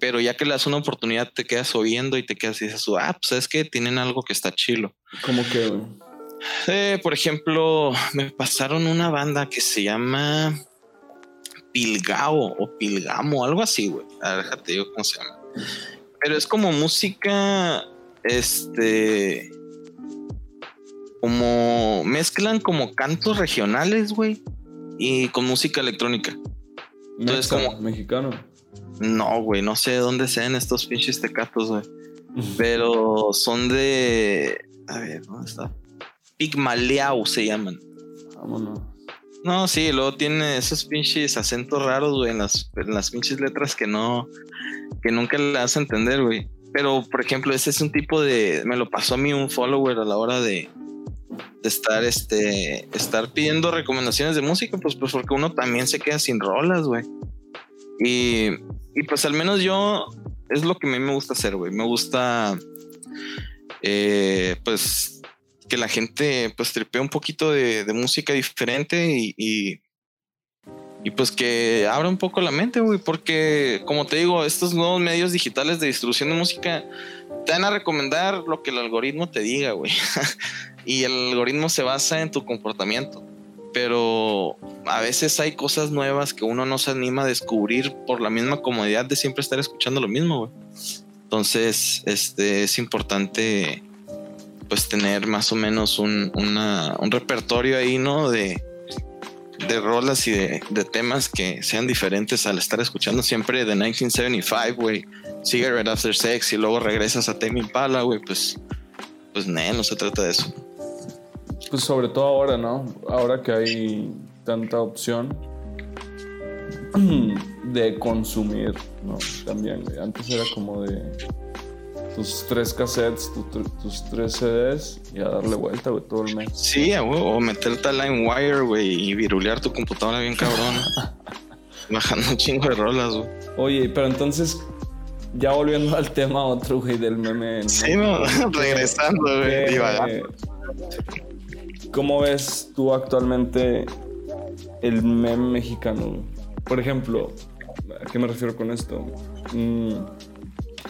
Pero ya que le das una oportunidad, te quedas oyendo y te quedas y dices, ah, pues es que tienen algo que está chilo. ¿Cómo que, güey? Eh, por ejemplo, me pasaron una banda que se llama Pilgao o Pilgamo, algo así, güey. A ver, déjate digo cómo se llama pero es como música, este, como mezclan como cantos regionales, güey, y con música electrónica. Entonces, como mexicano. No, güey, no sé de dónde sean estos pinches tecatos, güey. Pero son de. A ver, ¿dónde está? Pigmaleau se llaman. Vámonos. No, sí, luego tiene esos pinches acentos raros, güey, en las, en las pinches letras que no, que nunca le das a entender, güey. Pero, por ejemplo, ese es un tipo de. Me lo pasó a mí un follower a la hora de, de estar, este, estar pidiendo recomendaciones de música, pues, pues porque uno también se queda sin rolas, güey. Y, y pues al menos yo es lo que a mí me gusta hacer, güey. Me gusta, eh, pues, que la gente, pues, tripee un poquito de, música diferente y, y y pues que abra un poco la mente, güey, porque como te digo, estos nuevos medios digitales de distribución de música te van a recomendar lo que el algoritmo te diga, güey. y el algoritmo se basa en tu comportamiento. Pero a veces hay cosas nuevas que uno no se anima a descubrir por la misma comodidad de siempre estar escuchando lo mismo, güey. Entonces, este es importante pues tener más o menos un, un repertorio ahí, ¿no? De, de rolas y de, temas que sean diferentes al estar escuchando siempre de 1975, güey, Cigarette After Sex y luego regresas a Tame Impala, güey, pues, pues, no se trata de eso. Pues sobre todo ahora, ¿no? Ahora que hay tanta opción de consumir, ¿no? También, güey. Antes era como de tus tres cassettes, tus tres CDs y a darle vuelta, güey, todo el mes. Sí, o meterte a LimeWire, güey, y virulear tu computadora bien cabrón. Bajando un chingo de rolas, güey. Oye, pero entonces, ya volviendo al tema otro, güey, del meme. Sí, no, regresando, güey. ¿Cómo ves tú actualmente el meme mexicano? Por ejemplo, ¿a qué me refiero con esto? Mm,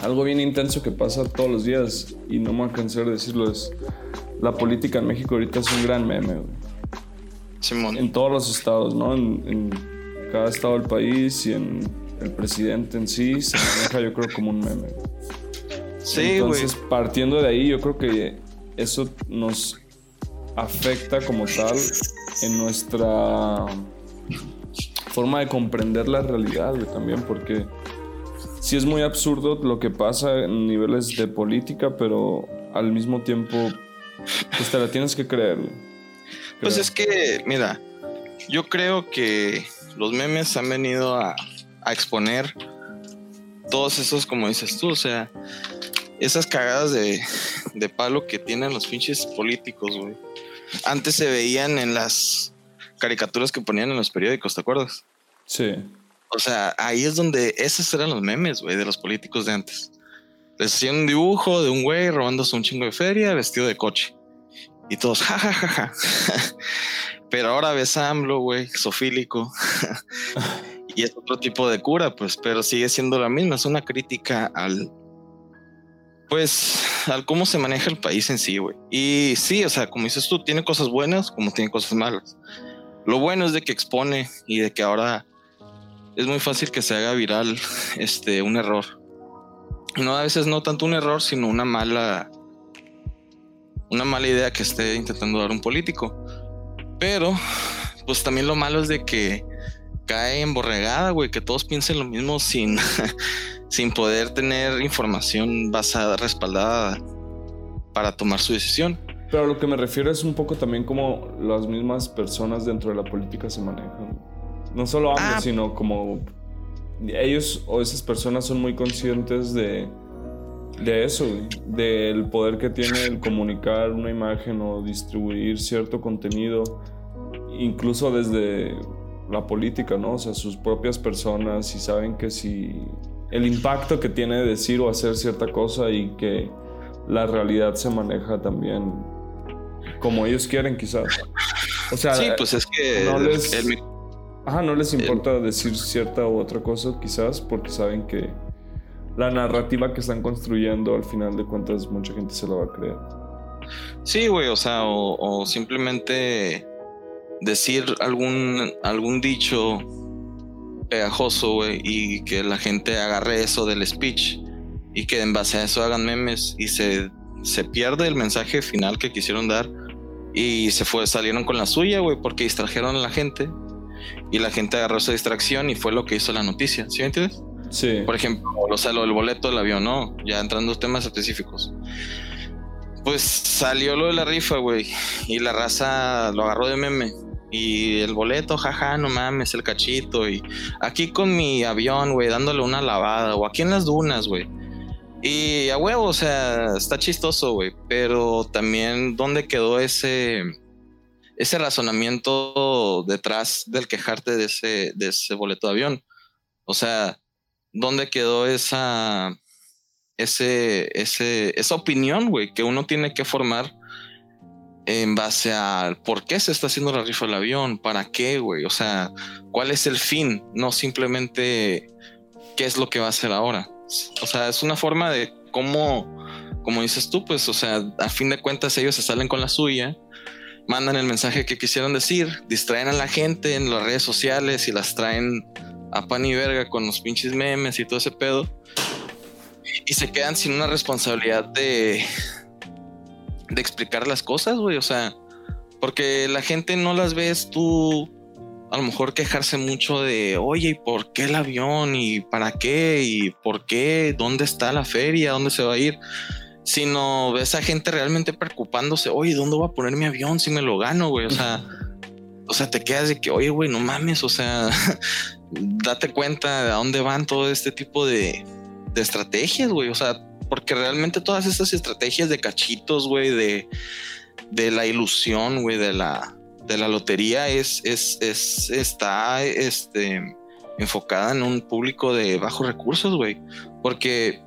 algo bien intenso que pasa todos los días y no me voy a decirlo es la política en México ahorita es un gran meme, güey. Simón. En todos los estados, ¿no? En, cada estado del país y en el presidente en sí se maneja yo creo como un meme. Sí, Entonces, partiendo de ahí, yo creo que eso nos afecta como tal en nuestra forma de comprender la realidad, güey, también, porque sí es muy absurdo lo que pasa en niveles de política, pero al mismo tiempo, pues te la tienes que creer. Pues es que, mira, yo creo que los memes han venido a, exponer todos esos, como dices tú, o sea, esas cagadas de, de palo que tienen los pinches políticos, güey. Antes se veían en las caricaturas que ponían en los periódicos, ¿te acuerdas? Sí. O sea, ahí es donde esos eran los memes, güey, de los políticos de antes. Les hacían un dibujo de un güey robándose un chingo de feria vestido de coche. Y todos, jajajaja. Pero ahora ves a AMLO, güey, sofílico. y es otro tipo de cura, pues, pero sigue siendo la misma. Es una crítica al, pues, al cómo se maneja el país en sí, güey. Y sí, o sea, como dices tú, tiene cosas buenas como tiene cosas malas. Lo bueno es de que expone y de que ahora es muy fácil que se haga viral este, un error. No, a veces no tanto un error, sino una mala, una mala idea que esté intentando dar un político. Pero, pues también lo malo es de que cae emborregada, güey, que todos piensen lo mismo sin, sin poder tener información basada, respaldada para tomar su decisión. Pero lo que me refiero es un poco también como las mismas personas dentro de la política se manejan. No solo ambos, ah. sino como ellos o esas personas son muy conscientes de, de eso, del poder que tiene el comunicar una imagen o distribuir cierto contenido, incluso desde la política, ¿no? O sea, sus propias personas y saben que si el impacto que tiene decir o hacer cierta cosa y que la realidad se maneja también como ellos quieren quizás. O sea, sí, pues es que no les, ajá, no les importa decir cierta u otra cosa quizás porque saben que la narrativa que están construyendo al final de cuentas mucha gente se la va a creer. Sí, güey, o sea, o, simplemente decir algún, algún dicho pegajoso, güey, y que la gente agarre eso del speech y que en base a eso hagan memes y se, se pierde el mensaje final que quisieron dar y se fue, salieron con la suya, güey, porque distrajeron a la gente y la gente agarró esa distracción y fue lo que hizo la noticia, ¿sí me entiendes? Sí. Por ejemplo, o sea, lo del boleto del avión, ¿no? Ya entrando en temas específicos. Pues salió lo de la rifa, güey, y la raza lo agarró de meme y el boleto, jaja, no mames, el cachito. Y aquí con mi avión, güey, dándole una lavada. O aquí en las dunas, güey. Y a huevo, o sea, está chistoso, güey. Pero también, ¿dónde quedó ese, ese razonamiento detrás del quejarte de ese, de ese boleto de avión? O sea, ¿dónde quedó esa, ese, ese, esa opinión, güey, que uno tiene que formar en base a por qué se está haciendo la rifa del avión, para qué, güey, o sea, cuál es el fin, no simplemente qué es lo que va a hacer ahora. O sea, es una forma de cómo, como dices tú, pues, o sea, a fin de cuentas ellos se salen con la suya, mandan el mensaje que quisieron decir, distraen a la gente en las redes sociales y las traen a pan y verga con los pinches memes y todo ese pedo. Y se quedan sin una responsabilidad de, de explicar las cosas, güey. O sea, porque la gente no las ves tú a lo mejor quejarse mucho de, oye, ¿y por qué el avión? ¿Y para qué? ¿Y por qué? ¿Dónde está la feria? ¿Dónde se va a ir? Sino ves a gente realmente preocupándose, oye, ¿dónde voy a poner mi avión si me lo gano, güey? O sea, o sea, te quedas de que, oye, güey, no mames, o sea, date cuenta de a dónde van todo este tipo de, de estrategias, güey. O sea, porque realmente todas estas estrategias de cachitos, güey, de, de la ilusión, güey, de la, de la lotería es, es, es, está este, enfocada en un público de bajos recursos, güey. Porque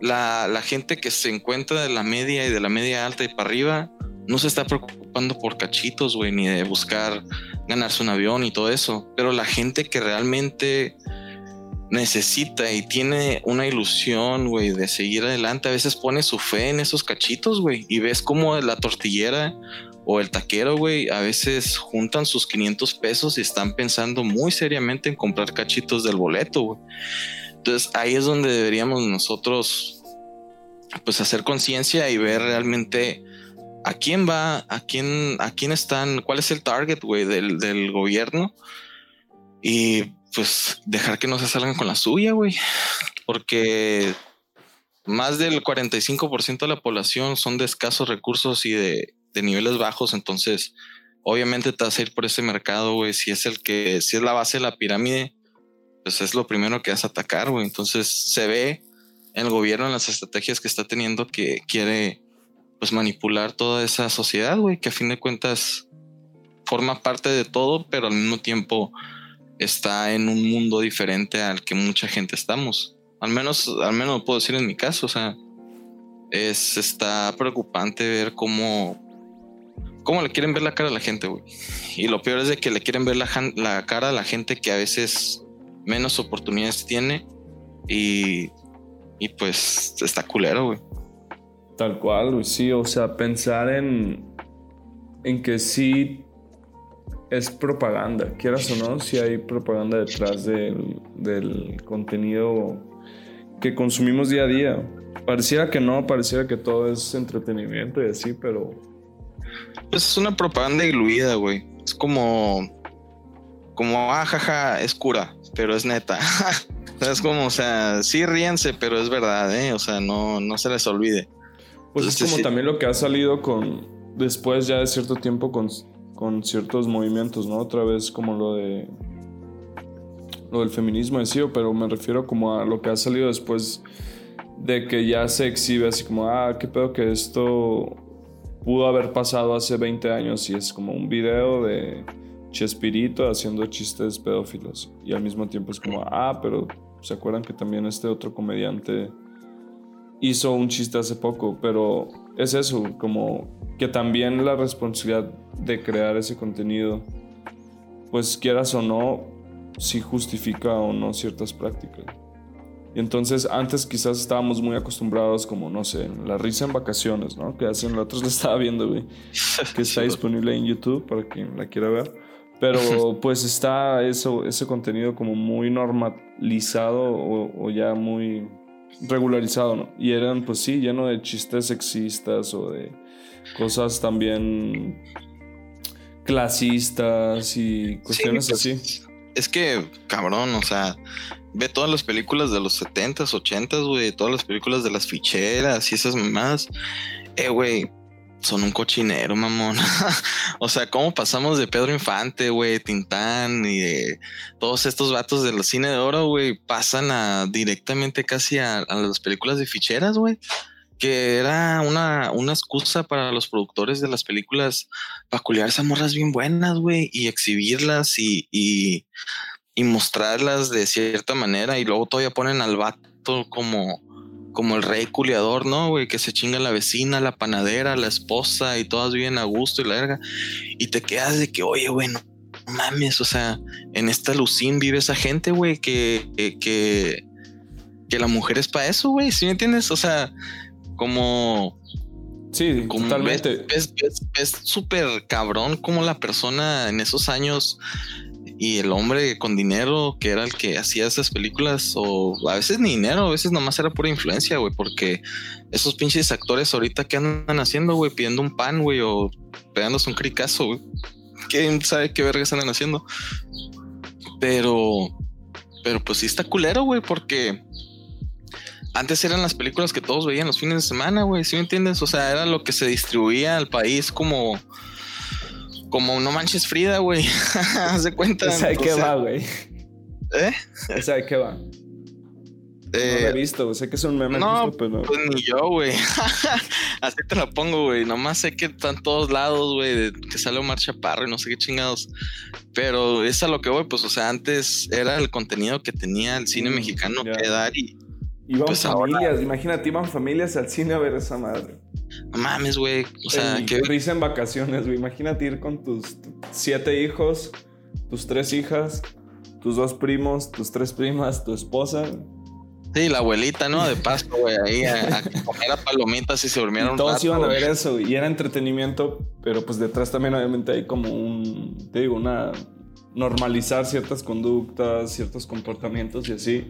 la, la, gente que se encuentra de la media y de la media alta y para arriba no se está preocupando por cachitos, güey, ni de buscar ganarse un avión y todo eso. Pero la gente que realmente necesita y tiene una ilusión, güey, de seguir adelante, a veces pone su fe en esos cachitos, güey, y ves como la tortillera o el taquero, güey, a veces juntan sus 500 pesos y están pensando muy seriamente en comprar cachitos del boleto, güey. Entonces ahí es donde deberíamos nosotros, pues, hacer conciencia y ver realmente a quién va, a quién, a quién están, cuál es el target, güey, del, del gobierno. Y pues dejar que no se salgan con la suya, güey. Porque más del 45% de la población son de escasos recursos y de, niveles bajos, entonces obviamente te vas a ir por ese mercado, güey. Si es el que, si es la base de la pirámide, pues es lo primero que vas a atacar, güey. Entonces se ve el gobierno, en las estrategias que está teniendo, que quiere pues manipular toda esa sociedad, güey, que a fin de cuentas forma parte de todo, pero al mismo tiempo está en un mundo diferente al que mucha gente estamos. Al menos, al menos puedo decir en mi caso, o sea, es, está preocupante ver cómo, cómo le quieren ver la cara a la gente, güey. Y lo peor es de que le quieren ver la, la cara a la gente que a veces menos oportunidades tiene y, y pues está culero, güey. Tal cual, güey, sí, o sea, pensar en, en que sí es propaganda, quieras o no, si hay propaganda detrás del, del contenido que consumimos día a día. Pareciera que no, pareciera que todo es entretenimiento y así, pero... Pues es una propaganda diluida, güey. Es como... Como, ah, jaja, es cura, pero es neta. es como, o sea, sí ríanse, pero es verdad, ¿eh? O sea, no, no se les olvide. Pues es como también lo que ha salido con... Después ya de cierto tiempo con con ciertos movimientos, ¿no? Otra vez como lo de lo del feminismo decía, pero me refiero como a lo que ha salido después de que ya se exhibe así como, ah, qué pedo que esto pudo haber pasado hace 20 años y es como un video de Chespirito haciendo chistes pedófilos y al mismo tiempo es como, ah, pero se acuerdan que también este otro comediante hizo un chiste hace poco, pero es eso, como que también la responsabilidad de crear ese contenido, pues quieras o no, si justifica o no ciertas prácticas. Y entonces antes quizás estábamos muy acostumbrados como, no sé, la risa en vacaciones, ¿no? Que hacen, otros lo estaba viendo, güey. Que está disponible en YouTube para quien la quiera ver. Pero pues está eso, ese contenido como muy normalizado o, o ya muy regularizado, ¿no? Y eran, pues sí, lleno de chistes sexistas o de cosas también clasistas y cuestiones pues, así. Es que, cabrón, o sea, ve todas las películas de los 70s, 80s, güey, todas las películas de las ficheras y esas más. Eh, güey, son un cochinero, mamón. o sea, ¿cómo pasamos de Pedro Infante, güey, Tintán y todos estos vatos del cine de oro, güey, pasan a directamente casi a, a las películas de ficheras, güey? que era una, una excusa para los productores de las películas para culiar esas morras bien buenas, güey, y exhibirlas y, y, y, mostrarlas de cierta manera. Y luego todavía ponen al vato como, como el rey culiador, ¿no, güey? Que se chinga la vecina, la panadera, la esposa y todas viven a gusto y la verga. Y te quedas de que, oye, güey, no mames, o sea, en esta Lucín vive esa gente, güey, que, que, que, que la mujer es para eso, güey, ¿sí me entiendes? O sea, como... Sí, totalmente. Es súper cabrón como la persona en esos años y el hombre con dinero que era el que hacía esas películas o a veces ni dinero, a veces nomás era pura influencia, güey, porque esos pinches actores ahorita que andan haciendo, güey, pidiendo un pan, güey, o pegándose un cricazo, güey. ¿Quién sabe qué vergas andan haciendo? Pero, pero pues sí está culero, güey, porque antes eran las películas que todos veían los fines de semana, güey, ¿sí me entiendes? O sea, era lo que se distribuía al país como como no manches Frida, güey. Haz de cuenta. ¿Esa de qué va, güey? ¿Eh? ¿Esa de qué va? Eh, no lo he visto, sé que es un meme. No, pero... pues ni yo, güey. Así te lo pongo, güey. Nomás sé que están todos lados, güey, que sale Omar Chaparro y no sé qué chingados. Pero es a lo que voy, pues, o sea, antes era el contenido que tenía el cine mm, mexicano que dar y Iban pues familias, imagínate, iban familias al cine a ver esa madre. No mames, güey. O sea, que. Risa en vacaciones, güey. Imagínate ir con tus siete hijos, tus tres hijas, tus dos primos, tus tres primas, tu esposa. Sí, la abuelita, ¿no? De paso, güey, ahí a, comer a palomitas y se durmieron. Y todos iban a ver eso, y era entretenimiento, pero pues detrás también obviamente hay como un, te digo, una normalizar ciertas conductas, ciertos comportamientos y así.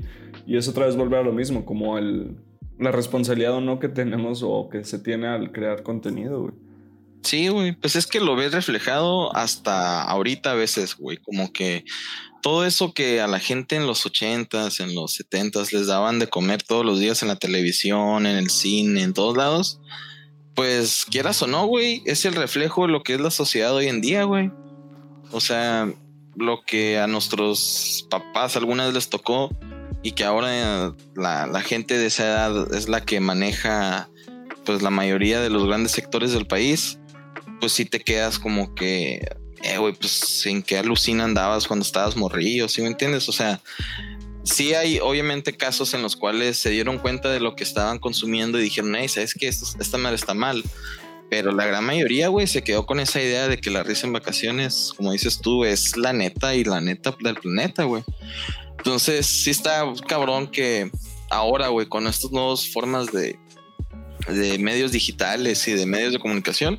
Y eso otra vez vuelve a lo mismo, como el, la responsabilidad o no que tenemos o que se tiene al crear contenido, güey. Sí, güey, pues es que lo ves reflejado hasta ahorita a veces, güey, como que todo eso que a la gente en los ochentas, en los setentas les daban de comer todos los días en la televisión, en el cine, en todos lados, pues quieras o no, güey, es el reflejo de lo que es la sociedad hoy en día, güey. O sea, lo que a nuestros papás alguna vez les tocó y que ahora la, gente de esa edad es la que maneja pues la mayoría de los grandes sectores del país, pues sí te quedas como que sé, güey, pues en qué alucina andabas cuando estabas morrillo, ¿sí me entiendes? O sea, sí hay obviamente casos en los cuales se dieron cuenta de lo que estaban consumiendo y dijeron, hey, ¿sabes qué? Esto, esta madre está mal. Pero la gran mayoría, güey, se quedó con esa idea de que la risa en vacaciones, como dices tú, es la neta y la neta del planeta, güey. Entonces, sí está cabrón que ahora, güey, con estas nuevas formas de, de medios digitales y de medios de comunicación,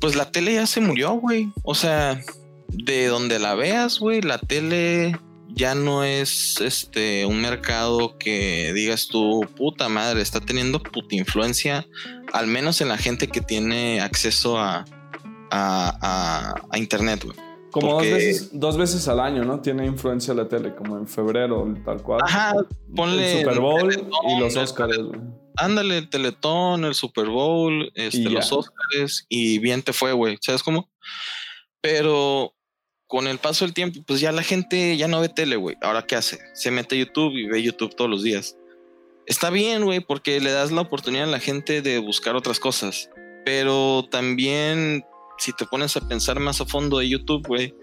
pues la tele ya se murió, güey. O sea, de donde la veas, güey, la tele ya no es este un mercado que digas tú, puta madre, está teniendo puta influencia, al menos en la gente que tiene acceso a, a, internet, güey. Como dos, veces, dos veces al año, ¿no? Tiene influencia la tele, como en febrero, tal cual. Ajá, ponle. El Super Bowl y los Oscars, güey. Ándale, el Teletón, el Super Bowl, este, los Oscars, y bien te fue, güey. ¿Sabes cómo? Pero con el paso del tiempo, pues ya la gente ya no ve tele, güey. Ahora, ¿qué hace? Se mete a YouTube y ve YouTube todos los días. Está bien, güey, porque le das la oportunidad a la gente de buscar otras cosas. Pero también, si te pones a pensar más a fondo de YouTube, güey,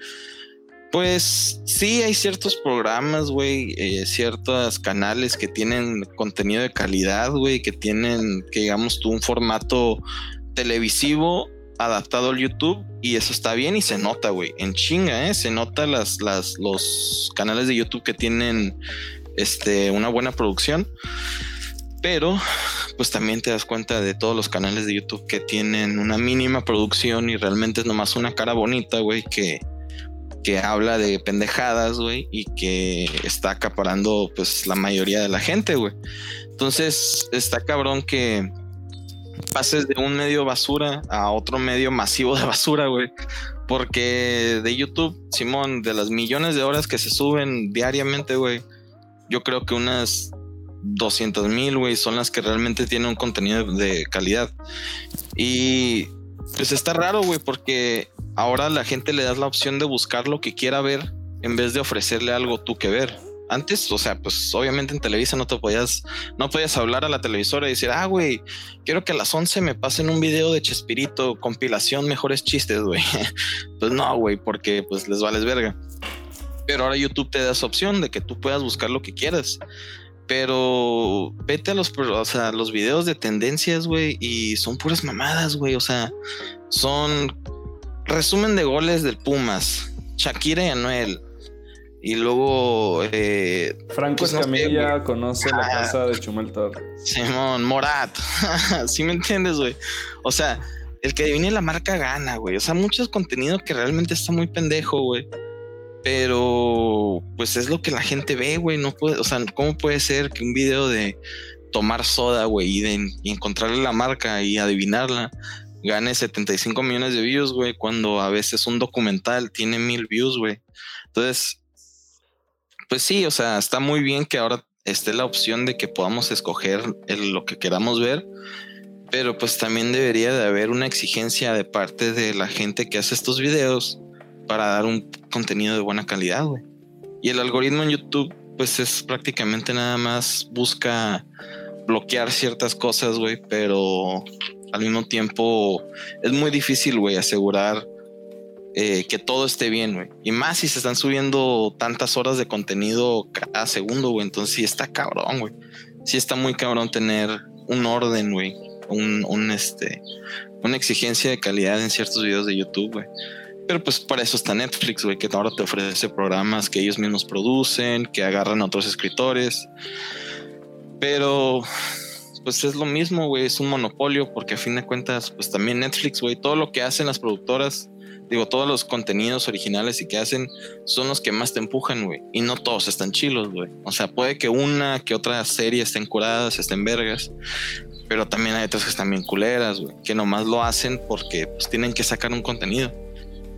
pues sí hay ciertos programas, güey, eh, ciertos canales que tienen contenido de calidad, güey, que tienen, que digamos tú, un formato televisivo adaptado al YouTube y eso está bien y se nota, güey, en chinga, ¿eh? Se nota las, las, los canales de YouTube que tienen este, una buena producción, pero pues también te das cuenta de todos los canales de YouTube que tienen una mínima producción y realmente es nomás una cara bonita, güey, que, que habla de pendejadas, güey, y que está acaparando pues la mayoría de la gente, güey. Entonces está cabrón que pases de un medio basura a otro medio masivo de basura, güey. Porque de YouTube, Simón, de las millones de horas que se suben diariamente, güey, yo creo que unas 200 mil, güey, son las que realmente tienen un contenido de calidad. Y pues está raro, güey, porque ahora la gente le das la opción de buscar lo que quiera ver en vez de ofrecerle algo tú que ver antes, o sea, pues obviamente en Televisa no te podías, no podías hablar a la televisora y decir, ah, güey, quiero que a las 11 me pasen un video de Chespirito, compilación, mejores chistes, güey. pues no, güey, porque pues les vales verga. Pero ahora YouTube te da esa opción de que tú puedas buscar lo que quieras. Pero vete a los, o sea, los videos de tendencias, güey, y son puras mamadas, güey. O sea, son resumen de goles del Pumas, Shakira y Anuel, y luego. Eh, Franco pues, Escamilla conoce la casa de Chumel Torres. Simón, Morat. ¿Sí me entiendes, güey? O sea, el que adivine la marca gana, güey. O sea, muchos contenido que realmente está muy pendejo, güey. Pero, pues es lo que la gente ve, güey. No puede, o sea, ¿cómo puede ser que un video de tomar soda, güey, y encontrarle la marca y adivinarla gane 75 millones de views, güey, cuando a veces un documental tiene mil views, güey? Entonces, pues sí, o sea, está muy bien que ahora esté la opción de que podamos escoger lo que queramos ver, pero pues también debería de haber una exigencia de parte de la gente que hace estos videos para dar un contenido de buena calidad, güey. Y el algoritmo en YouTube, pues es prácticamente nada más busca bloquear ciertas cosas, güey, pero al mismo tiempo es muy difícil, güey, asegurar eh, que todo esté bien, güey. Y más si se están subiendo tantas horas de contenido cada segundo, güey. Entonces sí está cabrón, güey. Sí está muy cabrón tener un orden, güey. Un, este, una exigencia de calidad en ciertos videos de YouTube, güey. Pero pues para eso está Netflix, güey, que ahora te ofrece programas que ellos mismos producen, que agarran a otros escritores. Pero pues es lo mismo, güey, es un monopolio porque a fin de cuentas, pues también Netflix, güey, todo lo que hacen las productoras digo, todos los contenidos originales y que hacen son los que más te empujan, güey. Y no todos están chilos, güey. O sea, puede que una que otra serie estén curadas, estén vergas. Pero también hay otras que están bien culeras, güey. Que nomás lo hacen porque pues, tienen que sacar un contenido.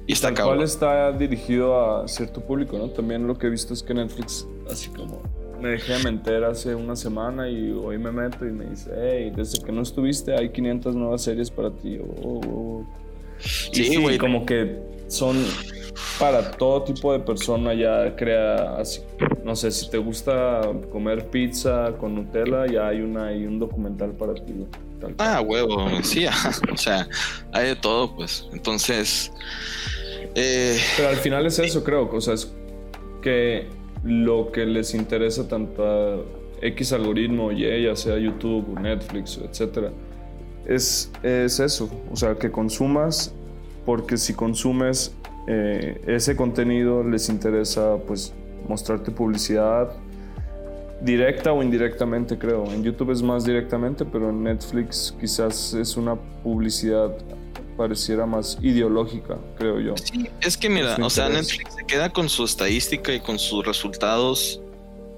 Y está cual está dirigido a cierto público, ¿no? También lo que he visto es que Netflix, así como me dejé de meter hace una semana y hoy me meto y me dice, hey, desde que no estuviste hay 500 nuevas series para ti. Oh, oh, oh. Sí, güey. como que son para todo tipo de persona. Ya crea así. No sé, si te gusta comer pizza con Nutella, ya hay, una, hay un documental para ti. ah, huevo, sí, o sea, hay de todo, pues. Entonces, Eh, Pero al final es eso, creo. O sea, es que lo que les interesa tanto a X algoritmo, Y, ya sea YouTube, Netflix, etcétera, es, es eso. O sea, que consumas, porque si consumes eh, ese contenido, les interesa pues mostrarte publicidad directa o indirectamente, creo. En YouTube es más directamente, pero en Netflix quizás es una publicidad pareciera más ideológica, creo yo. Sí, es que mira, o sea, Netflix se queda con su estadística y con sus resultados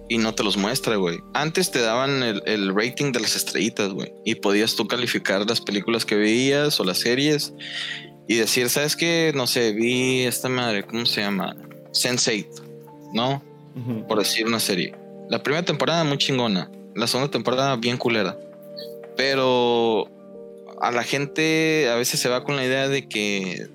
y no te los muestra, güey. Antes te daban el, el rating de las estrellitas, güey, y podías tú calificar las películas que veías o las series y decir, ¿sabes qué? No sé, vi esta madre, ¿cómo se llama? Sense8, ¿no? Ujú. Por decir una serie. La primera temporada muy chingona, la segunda temporada bien culera. Pero a la gente a veces se va con la idea de que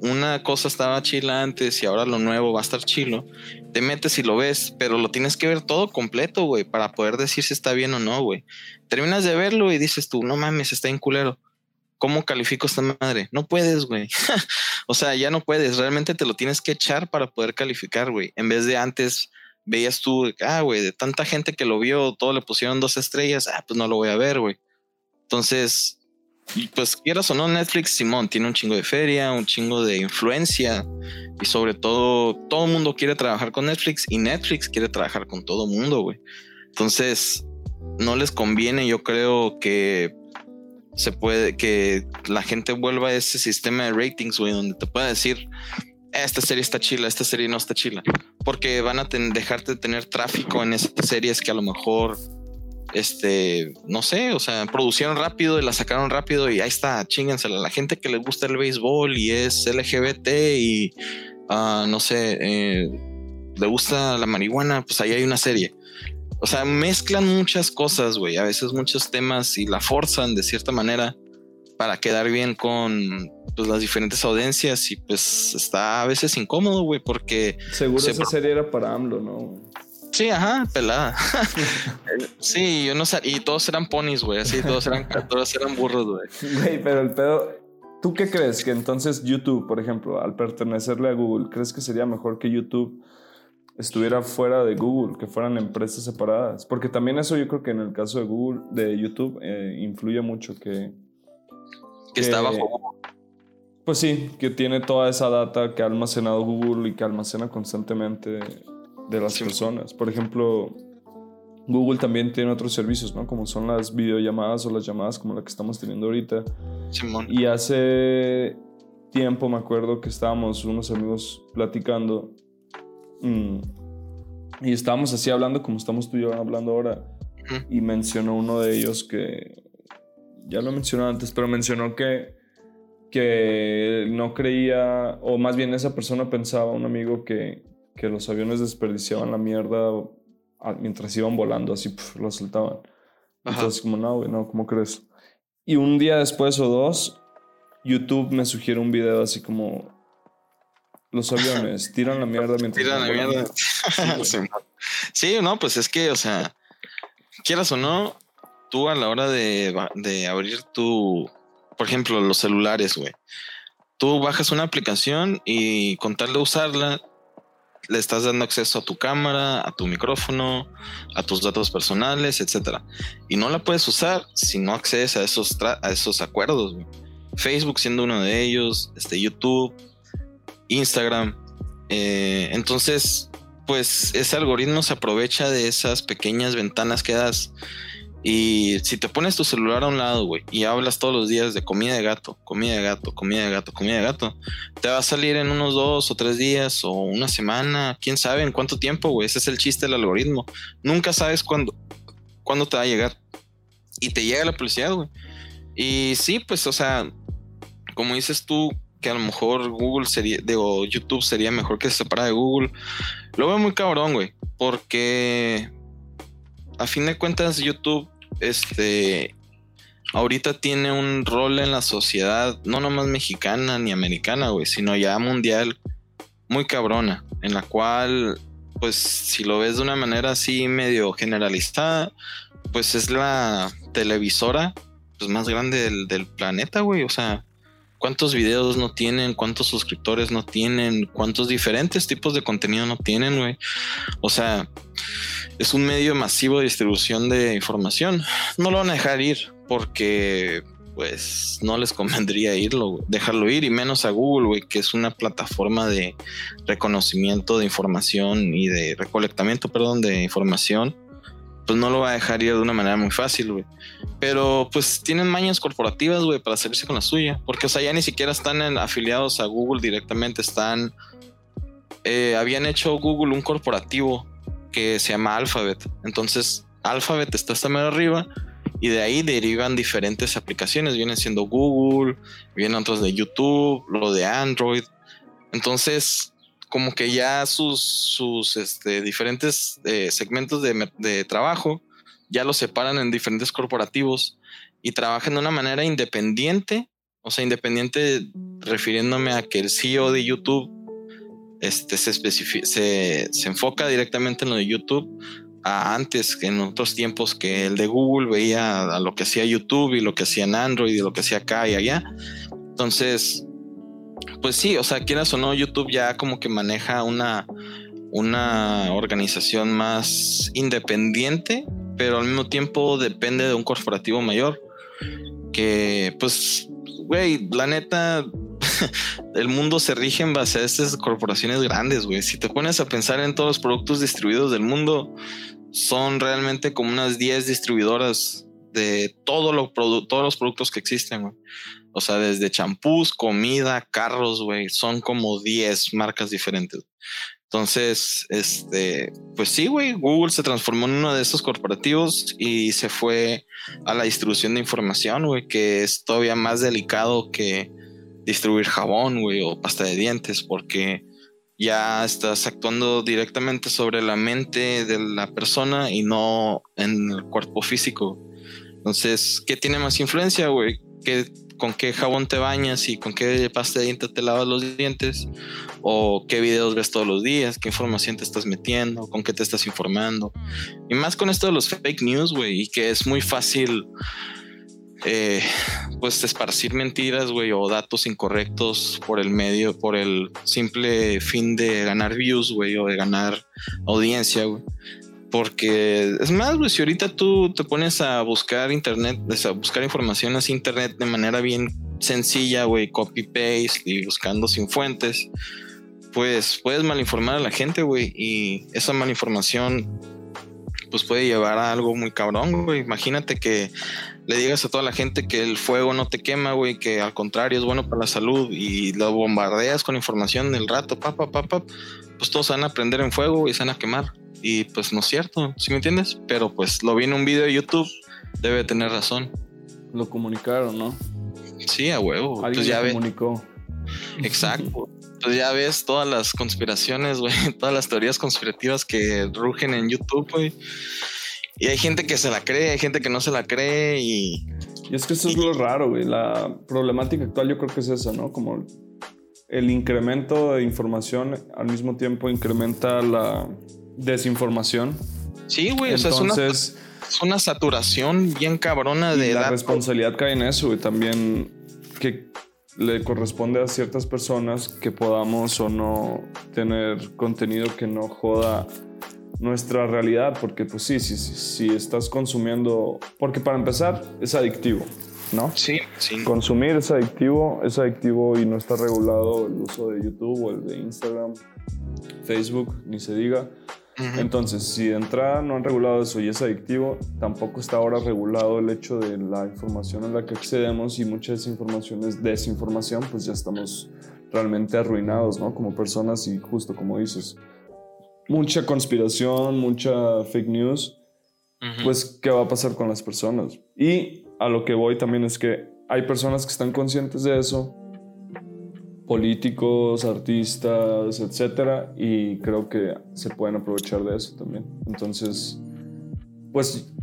una cosa estaba chila antes y ahora lo nuevo va a estar chilo. Te metes y lo ves, pero lo tienes que ver todo completo, güey, para poder decir si está bien o no, güey. Terminas de verlo y dices tú, no mames, está bien culero. ¿Cómo califico esta madre? No puedes, güey. o sea, ya no puedes. Realmente te lo tienes que echar para poder calificar, güey. En vez de antes veías tú, ah, güey, de tanta gente que lo vio, todo le pusieron dos estrellas, ah, pues no lo voy a ver, güey. Entonces, pues quieras o no, Netflix, Simón, tiene un chingo de feria, un chingo de influencia y sobre todo, todo el mundo quiere trabajar con Netflix y Netflix quiere trabajar con todo el mundo, güey. Entonces, no les conviene, yo creo que se puede, que la gente vuelva a ese sistema de ratings, güey, donde te pueda decir, esta serie está chila, esta serie no está chila, porque van a ten- dejarte de tener tráfico en esas series que a lo mejor este, no sé, o sea, producieron rápido y la sacaron rápido y ahí está, chíngensela. La gente que le gusta el béisbol y es LGBT y ah, no sé, eh, le gusta la marihuana, pues ahí hay una serie. O sea, mezclan muchas cosas, güey, a veces muchos temas y la forzan de cierta manera para quedar bien con pues, las diferentes audiencias y pues está a veces incómodo, güey, porque Seguro Se esa serie era para AMLO, ¿no? Sí, ajá, pelada. sí, yo no sé. Y todos eran ponis, güey. Así, todos eran, todos eran burros, güey. Güey, pero el pedo. ¿Tú qué crees? Que entonces YouTube, por ejemplo, al pertenecerle a Google, ¿crees que sería mejor que YouTube estuviera fuera de Google, que fueran empresas separadas? Porque también eso yo creo que en el caso de Google, de YouTube, eh, influye mucho que, Que está bajo. Pues sí, que tiene toda esa data que ha almacenado Google y que almacena constantemente de las Sí. personas. Por ejemplo, Google también tiene otros servicios, ¿no? Como son las videollamadas o las llamadas como la que estamos teniendo ahorita. Simón. Y hace tiempo me acuerdo que estábamos unos amigos platicando mm, y estábamos así hablando como estamos tú y yo hablando ahora. Y mencionó uno de ellos que, ya lo mencionó antes, pero mencionó que, que no creía, o más bien esa persona pensaba, un amigo, que, que los aviones desperdiciaban la mierda mientras iban volando, así pf, lo soltaban. Ajá. Entonces, como, no, güey, no, ¿cómo crees? Y un día después o dos, YouTube me sugiere un video así como, los aviones tiran la mierda mientras Tiran la volando". mierda. Simón. Sí, no, pues es que, o sea, quieras o no, tú a la hora de, de abrir tu, por ejemplo, los celulares, güey. Tú bajas una aplicación y con tal de usarla, le estás dando acceso a tu cámara, a tu micrófono, a tus datos personales, etcétera. Y no la puedes usar si no accedes a esos, a esos acuerdos. Facebook siendo uno de ellos, este, YouTube, Instagram. Eh, entonces, pues ese algoritmo se aprovecha de esas pequeñas ventanas que das. Y si te pones tu celular a un lado, güey, y hablas todos los días de comida de gato, comida de gato, comida de gato, comida de gato, te va a salir en unos dos o tres días o una semana, quién sabe en cuánto tiempo, güey. Ese es el chiste del algoritmo. Nunca sabes cuándo, cuándo te va a llegar. Y te llega la publicidad, güey. Y sí, pues, o sea, como dices tú, que a lo mejor Google sería, digo, YouTube sería mejor que se separara de Google. Lo veo muy cabrón, güey, porque a fin de cuentas YouTube, este, ahorita tiene un rol en la sociedad, no nomás mexicana ni americana, güey, sino ya mundial, muy cabrona, en la cual, pues, si lo ves de una manera así medio generalizada, pues es la televisora pues, más grande del, del planeta, güey, o sea, cuántos videos no tienen, cuántos suscriptores no tienen, cuántos diferentes tipos de contenido no tienen, güey. O sea, es un medio masivo de distribución de información. No lo van a dejar ir porque pues no les convendría irlo, dejarlo ir y menos a Google, güey, que es una plataforma de reconocimiento de información y de recolectamiento, perdón, de información pues no lo va a dejar ir de una manera muy fácil, güey. Pero pues tienen mañas corporativas, güey, para salirse con la suya. Porque, o sea, ya ni siquiera están afiliados a Google directamente, están... Eh, habían hecho Google un corporativo que se llama Alphabet. Entonces, Alphabet está hasta medio arriba y de ahí derivan diferentes aplicaciones. Vienen siendo Google, vienen otros de YouTube, lo de Android. Entonces, como que ya sus, sus este, diferentes eh, segmentos de, trabajo ya los separan en diferentes corporativos y trabajan de una manera independiente, o sea, independiente refiriéndome a que el CEO de YouTube este, se, se, se enfoca directamente en lo de YouTube, a antes que en otros tiempos que el de Google veía a lo que hacía YouTube y lo que hacía en Android y lo que hacía acá y allá. Entonces, pues sí, o sea, quieras o no, YouTube ya como que maneja una, una organización más independiente, pero al mismo tiempo depende de un corporativo mayor. Que, pues, güey, la neta, el mundo se rige en base a estas corporaciones grandes, güey. Si te pones a pensar en todos los productos distribuidos del mundo, son realmente como unas 10 distribuidoras de todo lo, todos los productos que existen, güey. O sea, desde champús, comida, carros, güey, son como 10 marcas diferentes. Entonces, este, pues sí, güey, Google se transformó en uno de estos corporativos y se fue a la distribución de información, güey, que es todavía más delicado que distribuir jabón, güey, o pasta de dientes, porque ya estás actuando directamente sobre la mente de la persona y no en el cuerpo físico. Entonces, ¿qué tiene más influencia, güey? ¿Qué con qué jabón te bañas y con qué pasta de dientes te lavas los dientes, o qué videos ves todos los días, qué información te estás metiendo, con qué te estás informando. Y más con esto de los fake news, güey, y que es muy fácil, eh, pues, esparcir mentiras, güey, o datos incorrectos por el medio, por el simple fin de ganar views, güey, o de ganar audiencia, güey. Porque es más, güey, si ahorita tú te pones a buscar internet, a buscar información así internet de manera bien sencilla, güey, copy paste y buscando sin fuentes, pues puedes malinformar a la gente, güey, y esa malinformación pues puede llevar a algo muy cabrón, güey. Imagínate que le digas a toda la gente que el fuego no te quema, güey, que al contrario es bueno para la salud y lo bombardeas con información del rato, pa, pa, pa, pa, pues todos van a prender en fuego y se van a quemar. Y pues no es cierto, ¿sí me entiendes? Pero pues lo vi en un video de YouTube, debe tener razón. Lo comunicaron, ¿no? Sí, a huevo. Alguien pues ya lo comunicó. Exacto. pues ya ves todas las conspiraciones, güey, todas las teorías conspirativas que rugen en YouTube, güey. Y hay gente que se la cree, hay gente que no se la cree y... Y es que eso es lo raro, güey. La problemática actual yo creo que es esa, ¿no? Como el incremento de información al mismo tiempo incrementa la desinformación. Sí, güey, o sea, es una, es una saturación bien cabrona de... la responsabilidad cae en eso, y también que le corresponde a ciertas personas que podamos o no tener contenido que no joda nuestra realidad, porque pues sí, sí, sí, si estás consumiendo, porque para empezar es adictivo, ¿no? Sí, sí. Consumir es adictivo, es adictivo y no está regulado el uso de YouTube o el de Instagram, Facebook, ni se diga. Entonces, si de entrada no han regulado eso y es adictivo, tampoco está ahora regulado el hecho de la información a la que accedemos y muchas informaciones desinformación, pues ya estamos realmente arruinados, ¿no? Como personas y justo como dices, mucha conspiración, mucha fake news, pues ¿qué va a pasar con las personas? Y a lo que voy también es que hay personas que están conscientes de eso, políticos, artistas, etcétera, y creo que se pueden aprovechar de eso también. Entonces, pues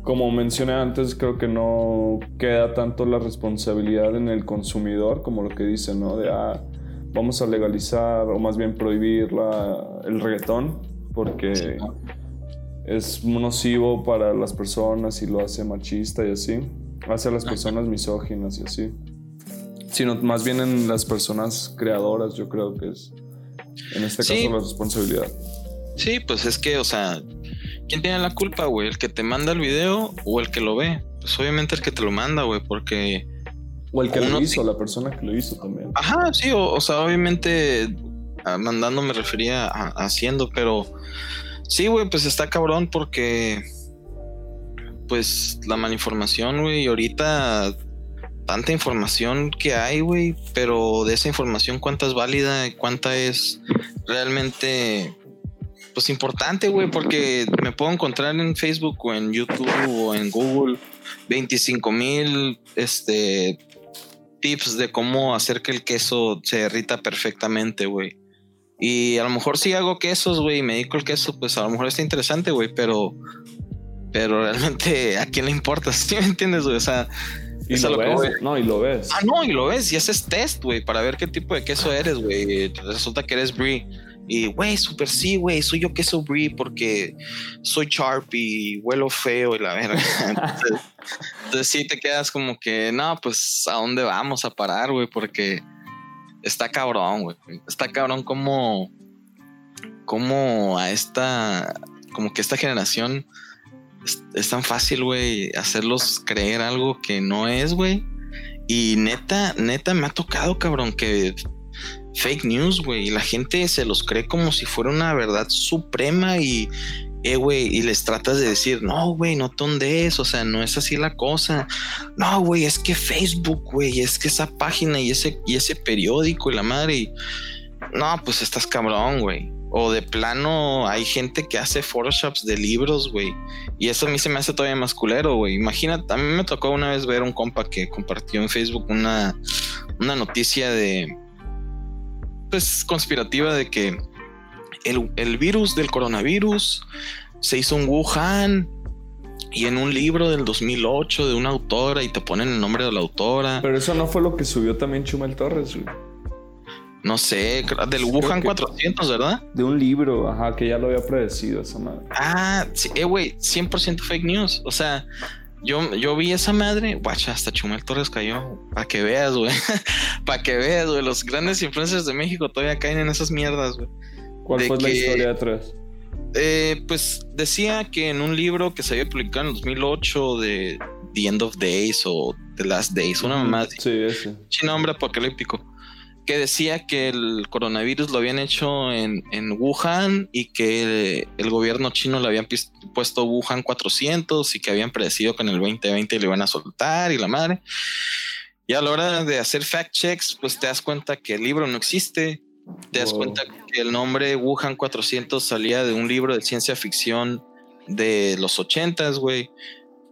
como mencioné antes, creo que no queda tanto la responsabilidad en el consumidor como lo que dicen, ¿no? De, ah, vamos a legalizar o más bien prohibir la, el reggaetón porque es nocivo para las personas y lo hace machista y así. Hace a las personas misóginas y así. Sino más bien en las personas creadoras, yo creo que es en este caso la responsabilidad. Sí, pues es que, o sea, ¿quién tiene la culpa, güey? ¿El que te manda el video o el que lo ve? Pues obviamente el que te lo manda, güey, porque... O el que lo hizo, la persona que lo hizo también. Ajá, sí, o, sea, obviamente mandando me refería a, haciendo, pero sí, güey, pues está cabrón porque pues la malinformación, güey, y ahorita tanta información que hay, güey, pero de esa información cuánta es válida cuánta es realmente pues importante, güey, porque me puedo encontrar en Facebook o en YouTube o en Google 25 mil este, tips de cómo hacer que el queso se derrita perfectamente, güey. Y a lo mejor si hago quesos, güey, y me dedico el queso, pues a lo mejor está interesante, güey, pero, pero realmente a quién le importa, ¿sí me entiendes, güey? O sea, y lo, ves, no, y lo ves. Ah, no, y lo ves, y haces test, güey, para ver qué tipo de queso eres, güey. Resulta que eres brie. Y, güey, súper sí, güey, soy yo queso brie porque soy sharp y huelo feo y la verga. entonces, entonces, sí te quedas como que, no, pues, ¿a dónde vamos a parar, güey? Porque está cabrón, güey. Está cabrón como, como a esta, como que esta generación es, tan fácil, güey, hacerlos creer algo que no es, güey. Y neta, neta, me ha tocado, cabrón, que fake news, güey. Y la gente se los cree como si fuera una verdad suprema y, eh, güey, y les tratas de decir, no, güey, no te es, o sea, no es así la cosa. No, güey, es que Facebook, güey, es que esa página y ese, y ese periódico y la madre. Y, no, pues estás cabrón, güey. O de plano hay gente que hace photoshops de libros, güey. Y eso a mí se me hace todavía más culero, güey. Imagínate, a mí me tocó una vez ver un compa que compartió en Facebook una, una noticia de, pues, conspirativa de que el, el virus del coronavirus se hizo en Wuhan y en un libro del 2008 de una autora y te ponen el nombre de la autora. Pero eso no fue lo que subió también Chumel Torres, güey. No sé, del Wuhan 400, ¿verdad? De un libro, ajá, que ya lo había predecido esa madre. Ah, sí, eh, güey, 100% fake news. O sea, yo, yo vi esa madre, guacha, hasta Chumel Torres cayó. Para que veas, güey. Para que veas, güey. Los grandes influencers de México todavía caen en esas mierdas, güey. ¿Cuál fue la historia detrás? Eh, pues decía que en un libro que se había publicado en 2008 de The End of Days o The Last Days, una mamá. Sí, ese. Nombre apocalíptico que decía que el coronavirus lo habían hecho en, Wuhan y que el, gobierno chino le habían puesto Wuhan 400 y que habían predecido que en el 2020 le iban a soltar y la madre. Y a la hora de hacer fact checks, pues te das cuenta que el libro no existe. Te das cuenta que el nombre Wuhan 400 salía de un libro de ciencia ficción de los 80s, güey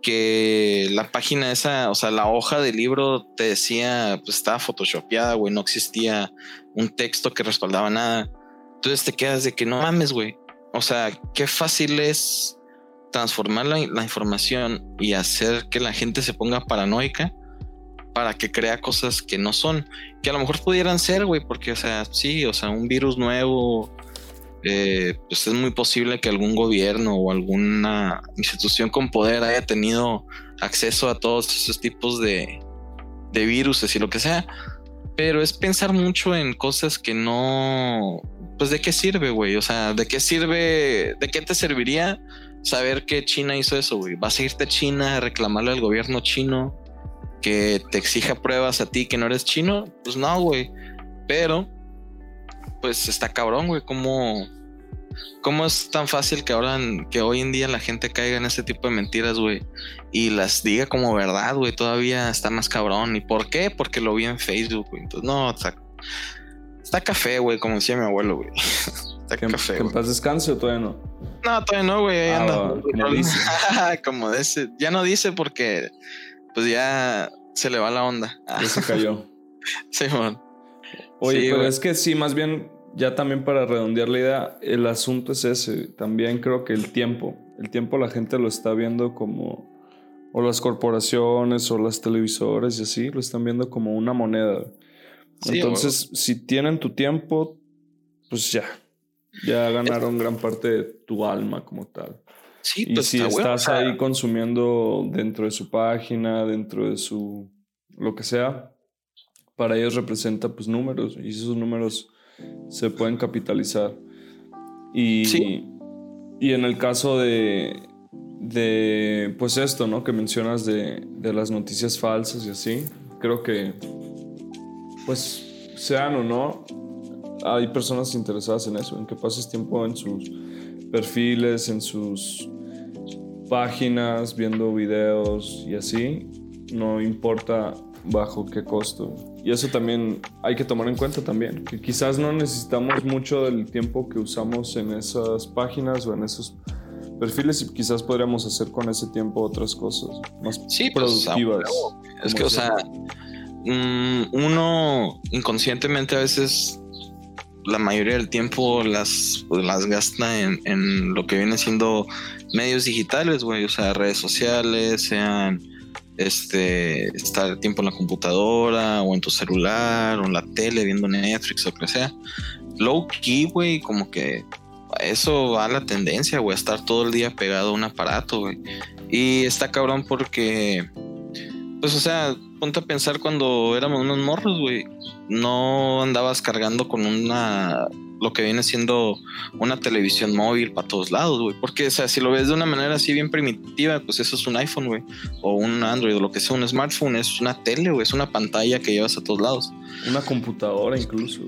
que la página esa, o sea, la hoja del libro te decía, pues estaba photoshopeada, güey, no existía un texto que respaldaba nada. Entonces te quedas de que no mames, güey. O sea, qué fácil es transformar la, información y hacer que la gente se ponga paranoica para que crea cosas que no son, que a lo mejor pudieran ser, güey, porque, o sea, sí, o sea, un virus nuevo, eh, pues es muy posible que algún gobierno o alguna institución con poder haya tenido acceso a todos esos tipos de, de virus y lo que sea. Pero es pensar mucho en cosas que no. Pues de qué sirve, güey. O sea, de qué sirve. ¿De qué te serviría saber que China hizo eso, güey? ¿Vas a irte a China a reclamarle al gobierno chino que te exija pruebas a ti que no eres chino? Pues no, güey. Pero pues está cabrón, güey, cómo, cómo es tan fácil que ahora, que hoy en día la gente caiga en ese tipo de mentiras, güey, y las diga como verdad, güey, todavía está más cabrón. ¿Y por qué? Porque lo vi en Facebook, güey. Entonces, no, está, está café, güey, como decía mi abuelo, güey. Está que, café. ¿Que en paz descanse o todavía no? No, todavía no, güey, ahí ah, anda. Como dice. como dice. Ya no dice porque, pues ya se le va la onda. Ya se cayó. sí, man. Oye, pero es que sí, más bien, ya también para redondear la idea, el asunto es ese. También creo que el tiempo, el tiempo la gente lo está viendo como, o las corporaciones o las televisores y así, lo están viendo como una moneda. Entonces, si tienen tu tiempo, pues ya, ya ganaron gran parte de tu alma como tal. Sí, y pues si estás ahí consumiendo dentro de su página, dentro de su lo que sea, para ellos representa pues números y esos números se pueden capitalizar. Y, y en el caso de, de, pues esto, ¿no? Que mencionas de, de las noticias falsas y así, creo que, pues, sean o no, hay personas interesadas en eso, en que pases tiempo en sus perfiles, en sus páginas, viendo videos y así, no importa bajo qué costo. Y eso también hay que tomar en cuenta también, que quizás no necesitamos mucho del tiempo que usamos en esas páginas o en esos perfiles y quizás podríamos hacer con ese tiempo otras cosas más sí, pues, productivas. es que, o sea, mm, uno inconscientemente a veces la mayoría del tiempo las, las gasta en, en lo que viene siendo medios digitales, güey, o sea, redes sociales, sean este, estar tiempo en la computadora o en tu celular o en la tele viendo Netflix o lo que sea. Low key, güey, como que eso va a la tendencia, güey, a estar todo el día pegado a un aparato, güey. Y está cabrón porque, pues, o sea, ponte a pensar cuando éramos unos morros, güey. No andabas cargando con una lo que viene siendo una televisión móvil para todos lados, güey. Porque, o sea, si lo ves de una manera así bien primitiva, pues eso es un iPhone, güey. O un Android, o lo que sea, un smartphone, es una tele, güey. Es una pantalla que llevas a todos lados. Una computadora incluso.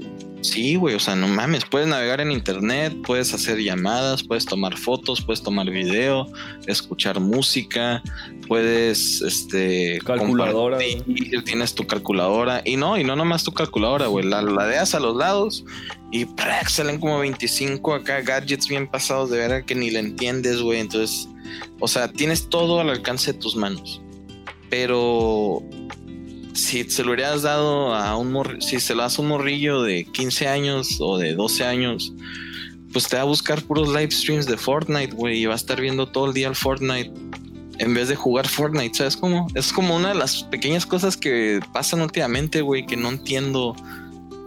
Sí, güey, o sea, no mames, puedes navegar en internet, puedes hacer llamadas, puedes tomar fotos, puedes tomar video, escuchar música, puedes, este, calculadora, tienes tu calculadora y no, y no nomás tu calculadora, güey, la ladeas a los lados y salen como 25 acá gadgets bien pasados de ver que ni le entiendes, güey, entonces, o sea, tienes todo al alcance de tus manos, pero si se lo hubieras dado a un morrillo, si se lo das a un morrillo de 15 años o de 12 años, pues te va a buscar puros live streams de Fortnite, güey, y va a estar viendo todo el día el Fortnite en vez de jugar Fortnite, ¿sabes cómo? Es como una de las pequeñas cosas que pasan últimamente, güey, que no entiendo.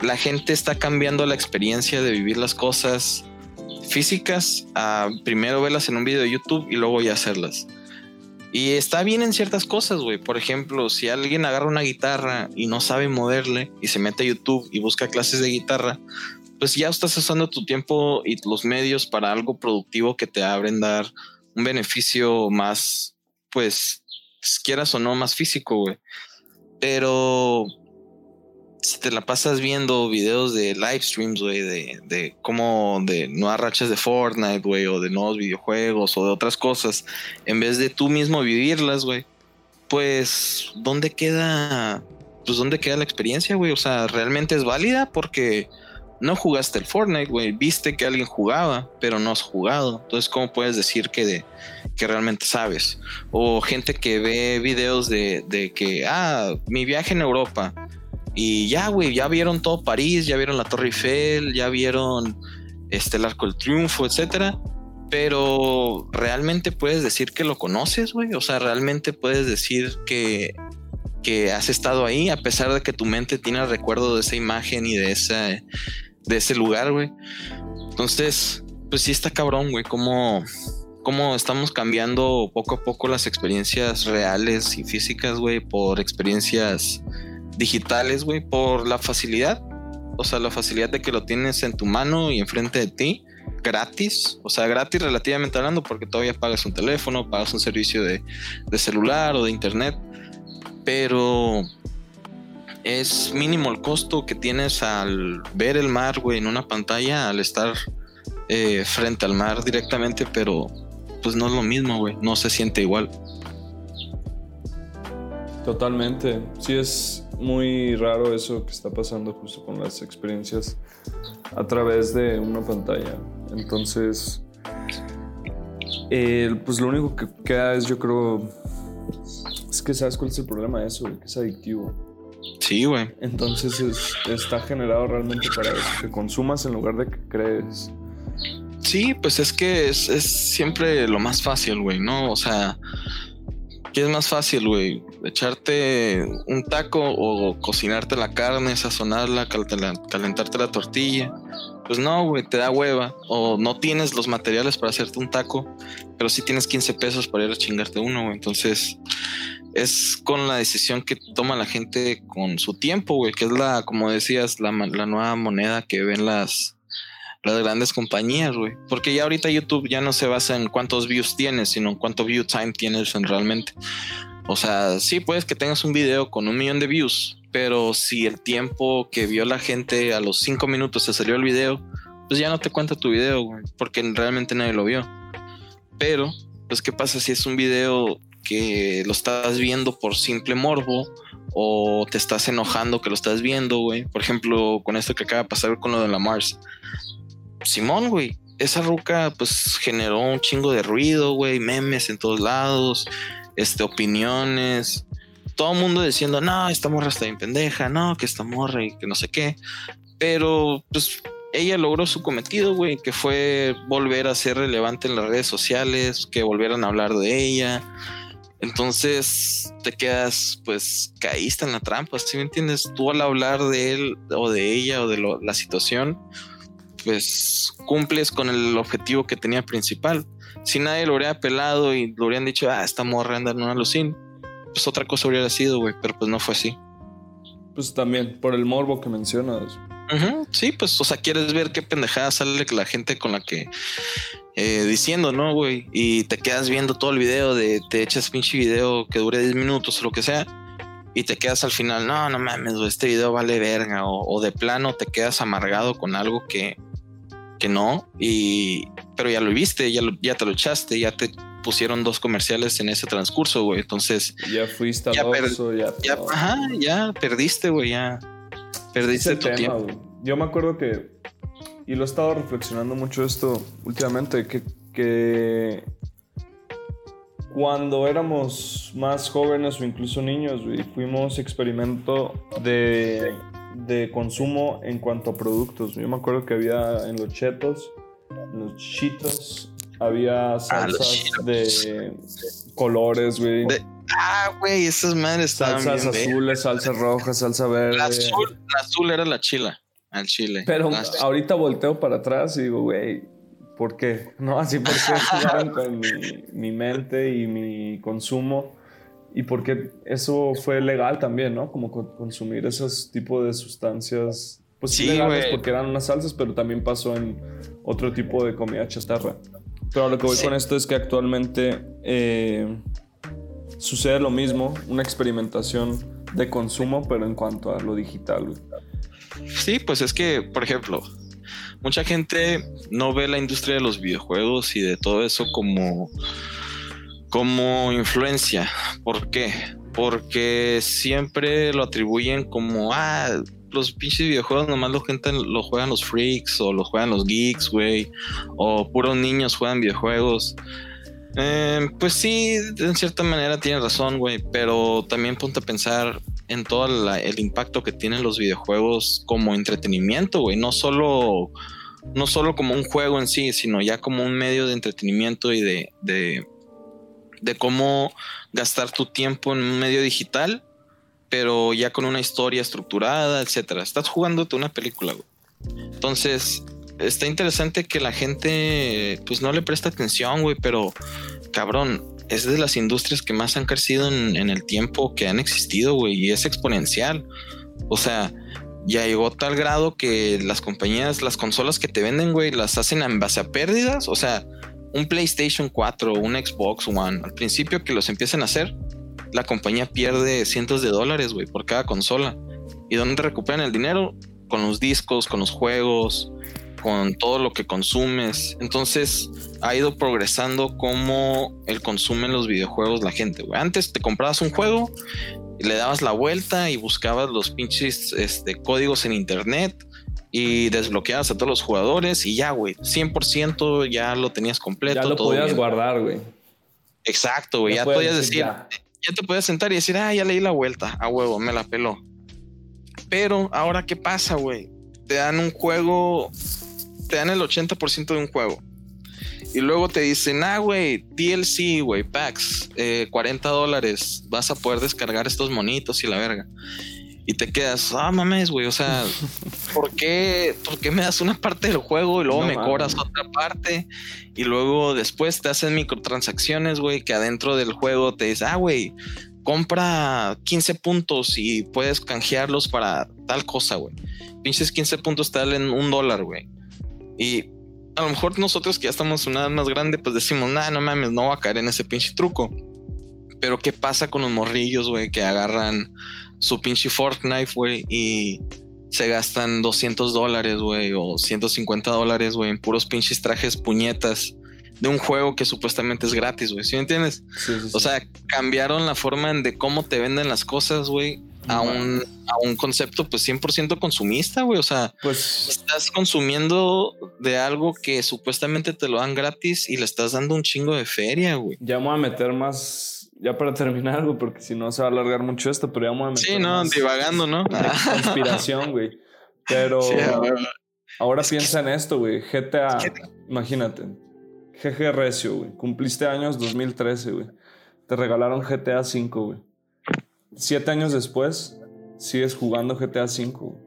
La gente está cambiando la experiencia de vivir las cosas físicas a primero verlas en un video de YouTube y luego ya hacerlas. Y está bien en ciertas cosas, güey. Por ejemplo, si alguien agarra una guitarra y no sabe moverle y se mete a YouTube y busca clases de guitarra, pues ya estás usando tu tiempo y los medios para algo productivo que te abren dar un beneficio más, pues, quieras o no, más físico, güey. Pero si te la pasas viendo videos de live streams, güey, de, de cómo de nuevas rachas de Fortnite, güey, o de nuevos videojuegos o de otras cosas, en vez de tú mismo vivirlas, güey, pues, ¿dónde queda, pues, dónde queda la experiencia, güey? O sea, ¿realmente es válida? Porque no jugaste el Fortnite, güey, viste que alguien jugaba, pero no has jugado. Entonces, ¿cómo puedes decir que, de, que realmente sabes? O gente que ve videos de, de que, ah, mi viaje en Europa y ya, güey, ya vieron todo París, ya vieron la Torre Eiffel, ya vieron este, el Arco del Triunfo, etcétera. Pero realmente puedes decir que lo conoces, güey. O sea, realmente puedes decir que, que has estado ahí, a pesar de que tu mente tiene el recuerdo de esa imagen y de, esa, de ese lugar, güey. Entonces, pues sí está cabrón, güey, cómo, cómo estamos cambiando poco a poco las experiencias reales y físicas, güey, por experiencias digitales, güey, por la facilidad. O sea, la facilidad de que lo tienes en tu mano y enfrente de ti, gratis. O sea, gratis relativamente hablando, porque todavía pagas un teléfono, pagas un servicio de, celular o de internet. Pero es mínimo el costo que tienes al ver el mar, güey, en una pantalla, al estar eh, frente al mar directamente, pero pues no es lo mismo, güey, no se siente igual. Totalmente, sí es muy raro eso que está pasando justo con las experiencias a través de una pantalla. Entonces, pues lo único que queda es, yo creo, es que sabes cuál es el problema de eso, que es adictivo. Sí, güey. Entonces está generado realmente para eso, que consumas en lugar de que crees. Sí, pues es que es, es siempre lo más fácil, güey, ¿no? O sea, ¿qué es más fácil, güey? Echarte un taco o cocinarte la carne, sazonarla, calentarte la tortilla. Pues no, güey, te da hueva. O no tienes los materiales para hacerte un taco, pero sí tienes 15 pesos para ir a chingarte uno, güey. Entonces, es con la decisión que toma la gente con su tiempo, güey, que es la, como decías, la, nueva moneda que ven las, las grandes compañías, güey. Porque ya ahorita YouTube ya no se basa en cuántos views tienes, sino en cuánto view time tienes realmente. O sea, sí, puedes que tengas un video con un millón de views, pero si el tiempo que vio la gente a los cinco minutos se salió el video, pues ya no te cuenta tu video, güey, porque realmente nadie lo vio. Pero, pues, ¿qué pasa si es un video que lo estás viendo por simple morbo o te estás enojando que lo estás viendo, güey? Por ejemplo, con esto que acaba de pasar con lo de la Mars. Simón, güey, esa ruca pues generó un chingo de ruido, güey, memes en todos lados, este, opiniones, todo el mundo diciendo, no, esta morra está bien pendeja, no, que esta morra y que no sé qué. Pero pues ella logró su cometido, güey, que fue volver a ser relevante en las redes sociales, que volvieran a hablar de ella. Entonces te quedas, pues, caíste en la trampa, ¿sí me entiendes? Tú al hablar de él o de ella o de la situación, pues cumples con el objetivo que tenía principal. Si nadie lo hubiera pelado y lo hubieran dicho, ah, esta morra anda en una alucin, pues otra cosa hubiera sido, güey, pero pues no fue así. Pues también, por el morbo que mencionas. Sí, pues, o sea, quieres ver qué pendejada sale la gente con la que eh, diciendo, ¿no, güey? Y te quedas viendo todo el video de, te echas pinche video que dure 10 minutos o lo que sea y te quedas al final, no, no mames, este video vale verga, o, de plano te quedas amargado con algo que, que no, y, pero ya lo viste, ya, ya te lo echaste, ya te pusieron dos comerciales en ese transcurso, güey, entonces... Ya fuiste ya, ya, ya, ajá, ya perdiste, güey, ya perdiste tu tiempo. Yo me acuerdo que, y lo he estado reflexionando mucho esto últimamente, que, que cuando éramos más jóvenes o incluso niños, fuimos experimento de, de, consumo en cuanto a productos. Yo me acuerdo que había en los chetos, los chitos, había ah, salsas de colores, güey. Ah, güey, esas madres estaban Salsas azules, salsa roja, salsa verde. La azul, la azul era la chila, al chile. Pero ahorita volteo para atrás y digo, güey, ¿Por qué? No, así porque jugaron con mi, mente y mi consumo y porque eso fue legal también, ¿no? Como consumir esos tipos de sustancias, pues sí, legales porque eran unas salsas, pero también pasó en otro tipo de comida chatarra. Pero lo que voy con esto es que actualmente eh, sucede lo mismo, una experimentación de consumo, pero en cuanto a lo digital. Sí, pues es que, por ejemplo, mucha gente no ve la industria de los videojuegos y de todo eso como, como influencia. ¿Por qué? Porque siempre lo atribuyen como, ah, los pinches videojuegos nomás lo, lo juegan los freaks o lo juegan los geeks, güey, o puros niños juegan videojuegos. Eh, pues sí, en cierta manera tiene razón, güey, pero también ponte a pensar en todo el impacto que tienen los videojuegos como entretenimiento, güey, no solo, no solo como un juego en sí, sino ya como un medio de entretenimiento y de, de, de cómo gastar tu tiempo en un medio digital, pero ya con una historia estructurada, etcétera. Estás jugándote una película, güey. Entonces, está interesante que la gente pues no le presta atención, güey, pero cabrón, es de las industrias que más han crecido en, el tiempo que han existido, güey, y es exponencial. O sea, ya llegó a tal grado que las compañías, las consolas que te venden, güey, las hacen en base a pérdidas. O sea, un PlayStation 4, un Xbox One, al principio que los empiecen a hacer, la compañía pierde cientos de dólares, güey, por cada consola. ¿Y dónde recuperan el dinero? Con los discos, con los juegos, con todo lo que consumes. Entonces ha ido progresando como el consumo en los videojuegos la gente. Antes te comprabas un juego y le dabas la vuelta y buscabas los pinches este, códigos en internet y desbloqueabas a todos los jugadores y ya, güey, 100% ya lo tenías completo. Ya lo podías guardar, güey. Exacto, güey. Ya, podías decir, ya. Ya. te podías sentar y decir, ah, ya leí la vuelta, a huevo, me la peló. Pero ahora, ¿qué pasa, güey? Te dan un juego te dan el 80% de un juego Y luego te dicen, ah, güey, DLC, güey, packs, 40 eh, dólares, vas a poder descargar estos monitos y la verga. Y te quedas, ah, mames, güey, o sea, ¿por qué, ¿por qué me das una parte del juego y luego me cobras otra parte? Y luego después te hacen microtransacciones, güey, que adentro del juego te dice, ah, güey, compra 15 puntos y puedes canjearlos para tal cosa, güey. Pinches 15 puntos te dan un dólar, güey. Y a lo mejor nosotros que ya estamos una edad más grande, pues decimos, nah, no mames, no va a caer en ese pinche truco. Pero ¿qué pasa con los morrillos, güey, que agarran su pinche Fortnite, güey, y se gastan 200 dólares, güey, o 150 dólares, güey, en puros pinches trajes puñetas de un juego que supuestamente es gratis, güey, ¿sí me entiendes? O sea, cambiaron la forma de cómo te venden las cosas, güey, a un, a un concepto pues 100% consumista, güey. O sea, pues estás consumiendo de algo que supuestamente te lo dan gratis y le estás dando un chingo de feria, güey. Ya vamos a meter más, ya para terminar, algo, porque si no se va a alargar mucho esto, pero ya vamos a meter Sí, no, divagando, ¿no? Conspiración, güey. Pero ahora piensa en esto, güey. GTA, imagínate. GG Recio, güey. Cumpliste años 2013, güey. Te regalaron GTA 5, güey siete años después, sigues jugando GTA V.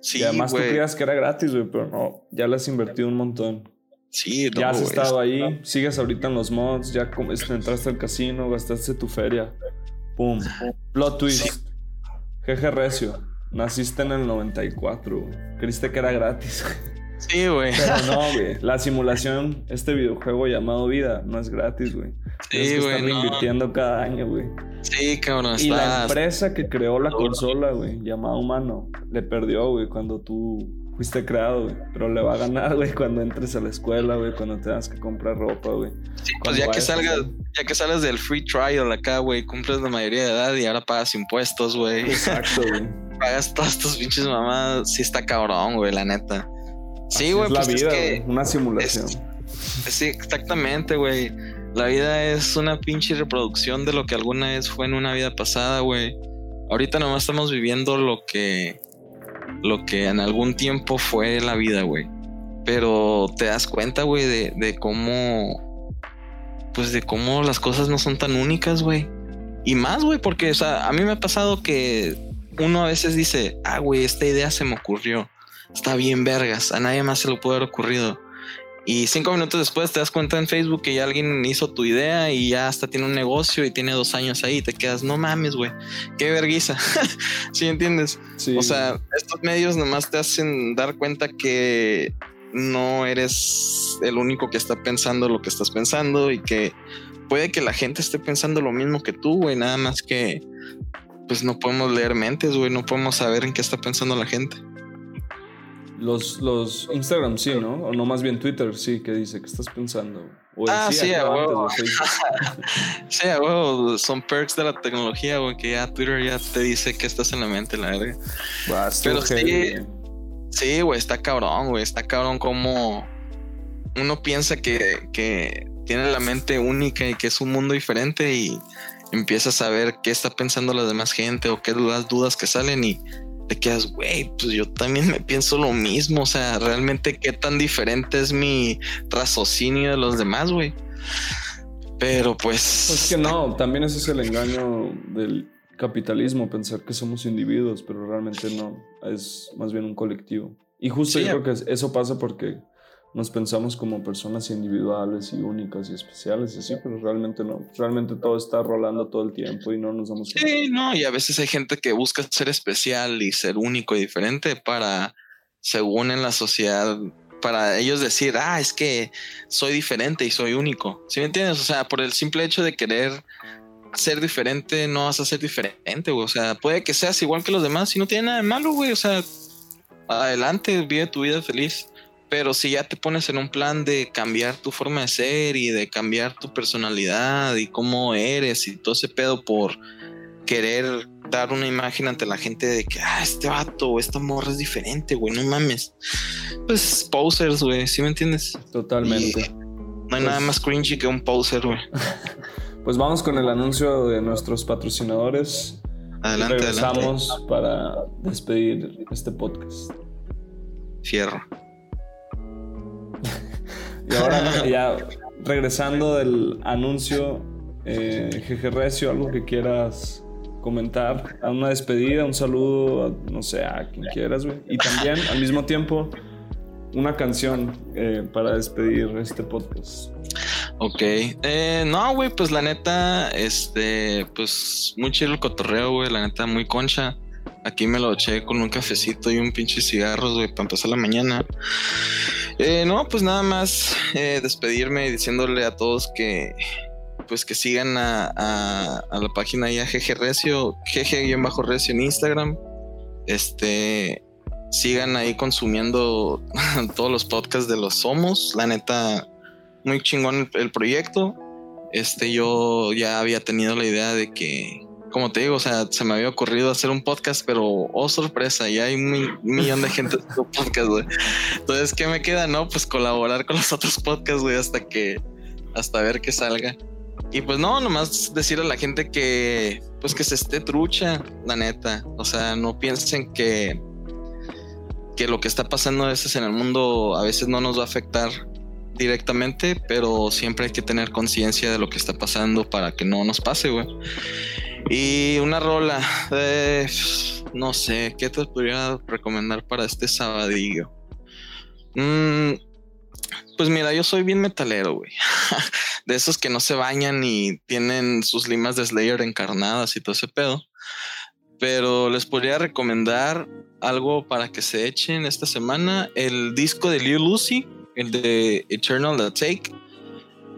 Sí, y además tú creías que era gratis, güey, pero no, ya le has invertido un montón. Sí, no, Ya has estado ahí, sigues ahorita en los mods, ya este, entraste al casino, gastaste tu feria. Pum. Plot twist. Jeje Recio. Naciste en el 94, güey. Creíste que era gratis. Sí, güey. Pero no, güey. La simulación, este videojuego llamado Vida, no es gratis, güey. Sí, güey. Están invirtiendo cada año, güey. Sí, cabrón. Y la empresa que creó la consola, güey, llamada Humano, le perdió, güey, cuando tú fuiste creado, güey. Pero le va a ganar, güey, cuando entres a la escuela, güey, cuando tengas que comprar ropa, güey. Sí, pues ya que salgas, ya que sales del free trial acá, güey, cumples la mayoría de edad y ahora pagas impuestos, güey. Exacto, güey. pagas todas tus pinches mamadas. Sí está cabrón, güey, la neta. Sí, güey. Es la pues vida, es una simulación. sí, exactamente, güey. La vida es una pinche reproducción de lo que alguna vez fue en una vida pasada, güey. Ahorita nomás estamos viviendo lo que lo que en algún tiempo fue la vida, güey. Pero te das cuenta, güey, de, de cómo pues de cómo las cosas no son tan únicas, güey. Y más, güey, porque o sea, a mí me ha pasado que uno a veces dice, "Ah, güey, esta idea se me ocurrió." está bien vergas, a nadie más se lo puede haber ocurrido. Y cinco minutos después te das cuenta en Facebook que ya alguien hizo tu idea y ya hasta tiene un negocio y tiene dos años ahí. Y te quedas, no mames, güey, qué verguiza. ¿Sí entiendes? O sea, estos medios nomás te hacen dar cuenta que no eres el único que está pensando lo que estás pensando y que puede que la gente esté pensando lo mismo que tú, güey. Nada más que, pues no podemos leer mentes, güey. No podemos saber en qué está pensando la gente. Los, los Instagram sí, ¿no? O no más bien Twitter sí, que dice, ¿qué estás pensando? ah, sí, a huevo. sí, a huevo. Son perks de la tecnología, güey, que ya Twitter ya te dice que estás en la mente, la verga. Pero sí, sí, güey, está cabrón, güey. Está cabrón como uno piensa que, que tiene la mente única y que es un mundo diferente y empiezas a ver qué está pensando la demás gente o qué las dudas que salen y te quedas, güey, pues yo también me pienso lo mismo. O sea, realmente qué tan diferente es mi raciocinio de los demás, güey. Pero pues. Pues que no, también ese es el engaño del capitalismo, pensar que somos individuos, pero realmente no, es más bien un colectivo. Y justo yo creo que eso pasa porque nos pensamos como personas individuales y únicas y especiales y así, pero realmente no. Realmente todo está rolando todo el tiempo y no nos damos cuenta. Sí, no, y a veces hay gente que busca ser especial y ser único y diferente para, según en la sociedad, para ellos decir, ah, es que soy diferente y soy único. ¿Sí me entiendes? O sea, por el simple hecho de querer ser diferente, no vas a ser diferente, güey. O sea, puede que seas igual que los demás y no tiene nada de malo, güey. O sea, adelante, vive tu vida feliz. Pero si ya te pones en un plan de cambiar tu forma de ser y de cambiar tu personalidad y cómo eres y todo ese pedo por querer dar una imagen ante la gente de que, ah, este vato o esta morra es diferente, güey, no mames. Pues posers, güey, ¿sí me entiendes? Totalmente. no hay nada pues más cringy que un poser, güey. pues vamos con el anuncio de nuestros patrocinadores. Adelante, regresamos para despedir este podcast. Fierro. Y ahora ya regresando del anuncio, eh, Jeje Recio, algo que quieras comentar, a una despedida, un saludo, no sé, a quien quieras, güey. Y también al mismo tiempo una canción eh, para despedir este podcast. Ok, eh, no, güey, pues la neta, este, pues muy chido el cotorreo, güey, la neta, muy concha. Aquí me lo eché con un cafecito y un pinche cigarros, güey, para empezar la mañana. Eh, no, pues nada más eh, despedirme diciéndole a todos que, pues que sigan a, la página ya GG Recio, GG-Recio en Instagram. Este, sigan ahí consumiendo todos los podcasts de los Somos. La neta, muy chingón el, proyecto. Este, yo ya había tenido la idea de que, como te digo, o sea, se me había ocurrido hacer un podcast, pero oh sorpresa, ya hay un millón de gente haciendo podcast, güey. Entonces, ¿qué me queda? No, pues colaborar con los otros podcasts, güey, hasta que, hasta ver que salga. Y pues no, nomás decir a la gente que, pues que se esté trucha, la neta. O sea, no piensen que, que lo que está pasando a veces en el mundo a veces no nos va a afectar directamente, pero siempre hay que tener conciencia de lo que está pasando para que no nos pase, güey. Y una rola, eh, no sé, ¿qué te podría recomendar para este sabadillo? Mm, pues mira, yo soy bien metalero, güey. de esos que no se bañan y tienen sus limas de Slayer encarnadas y todo ese pedo. Pero les podría recomendar algo para que se echen esta semana. El disco de Lil Lucy, el de Eternal The Take,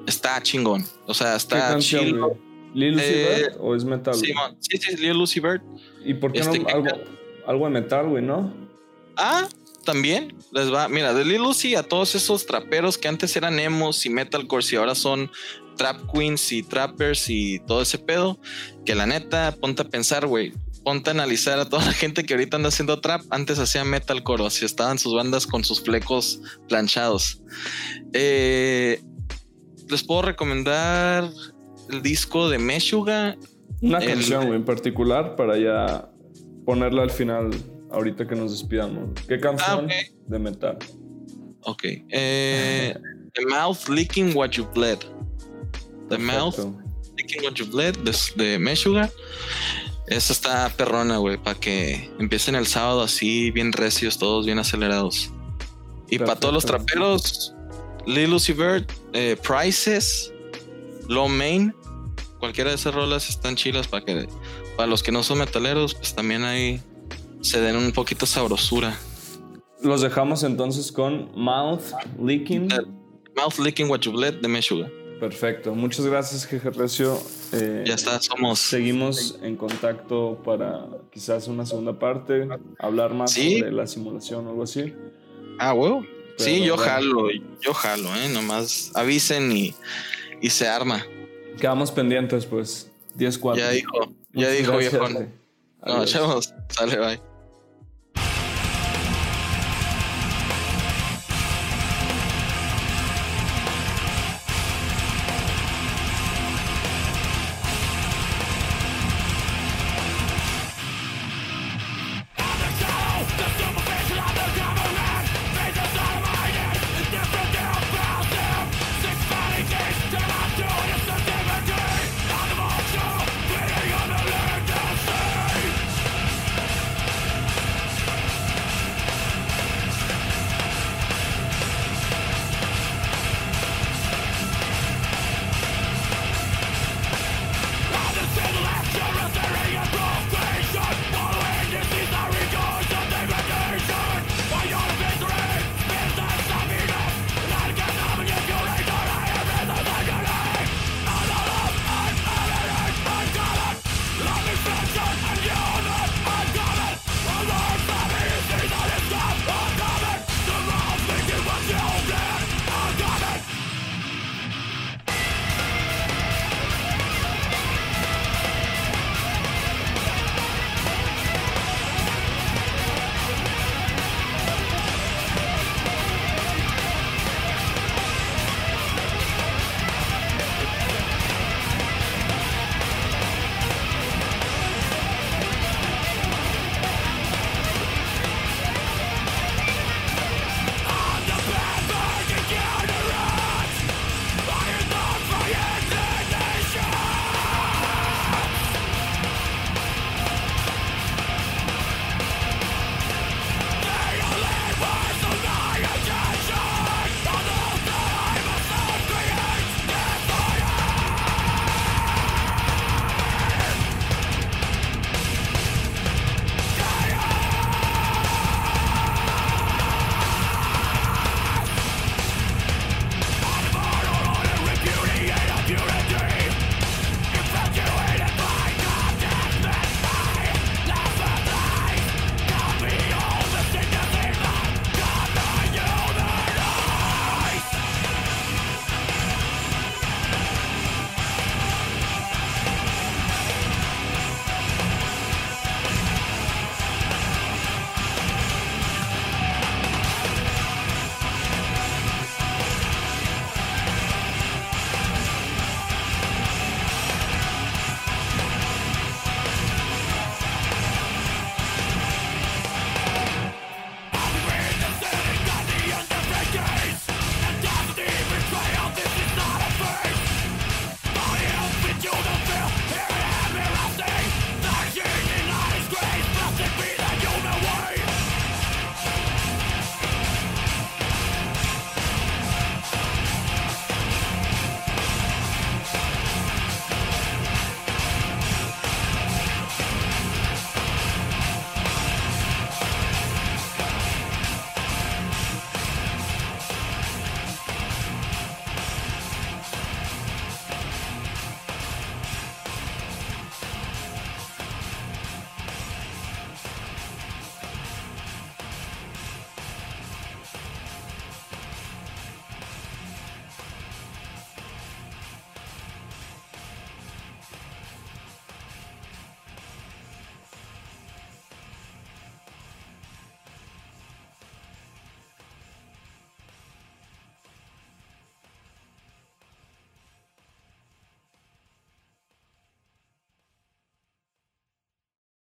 está chingón. O sea, está chido. ¿Lil Lucy eh, Bird o es metal? Sí, sí, sí, Lil Lucy Bird. ¿Y por qué no este, algo, algo de metal, güey, no? Ah, también les va. Mira, de Lil Lucy a todos esos traperos que antes eran emos y metalcore y ahora son trap queens y trappers y todo ese pedo. Que la neta, ponte a pensar, güey ponte a analizar a toda la gente que ahorita anda haciendo trap, antes hacía metalcore, así estaban sus bandas con sus flecos planchados. Eh, les puedo recomendar el disco de Meshuga. Una canción en particular para ya ponerla al final, ahorita que nos despidamos. ¿Qué canción ah, de metal? Ok. Eh, The Mouth Licking What You Bled. The Mouth Licking What You Bled de, de Meshuga. Esa está perrona, güey, para que empiecen el sábado así, bien recios, todos bien acelerados. Y para todos los traperos, Lil Lucy Bird, eh, Prices, Low Main, cualquiera de esas rolas están chilas para que para los que no son metaleros, pues también ahí se den un poquito sabrosura. Los dejamos entonces con Mouth Licking. Mouth Licking What You Bled de Meshuga. Perfecto. Muchas gracias, Jeje Recio. Eh, ya está, somos. Seguimos en contacto para quizás una segunda parte, hablar más sobre la simulación o algo así. Ah, huevo. sí, yo jalo, yo jalo, ¿eh? Nomás avisen y, y se arma. Quedamos pendientes, pues. 10-4. Ya dijo, ya dijo, viejo. No, chavos, sale, bye.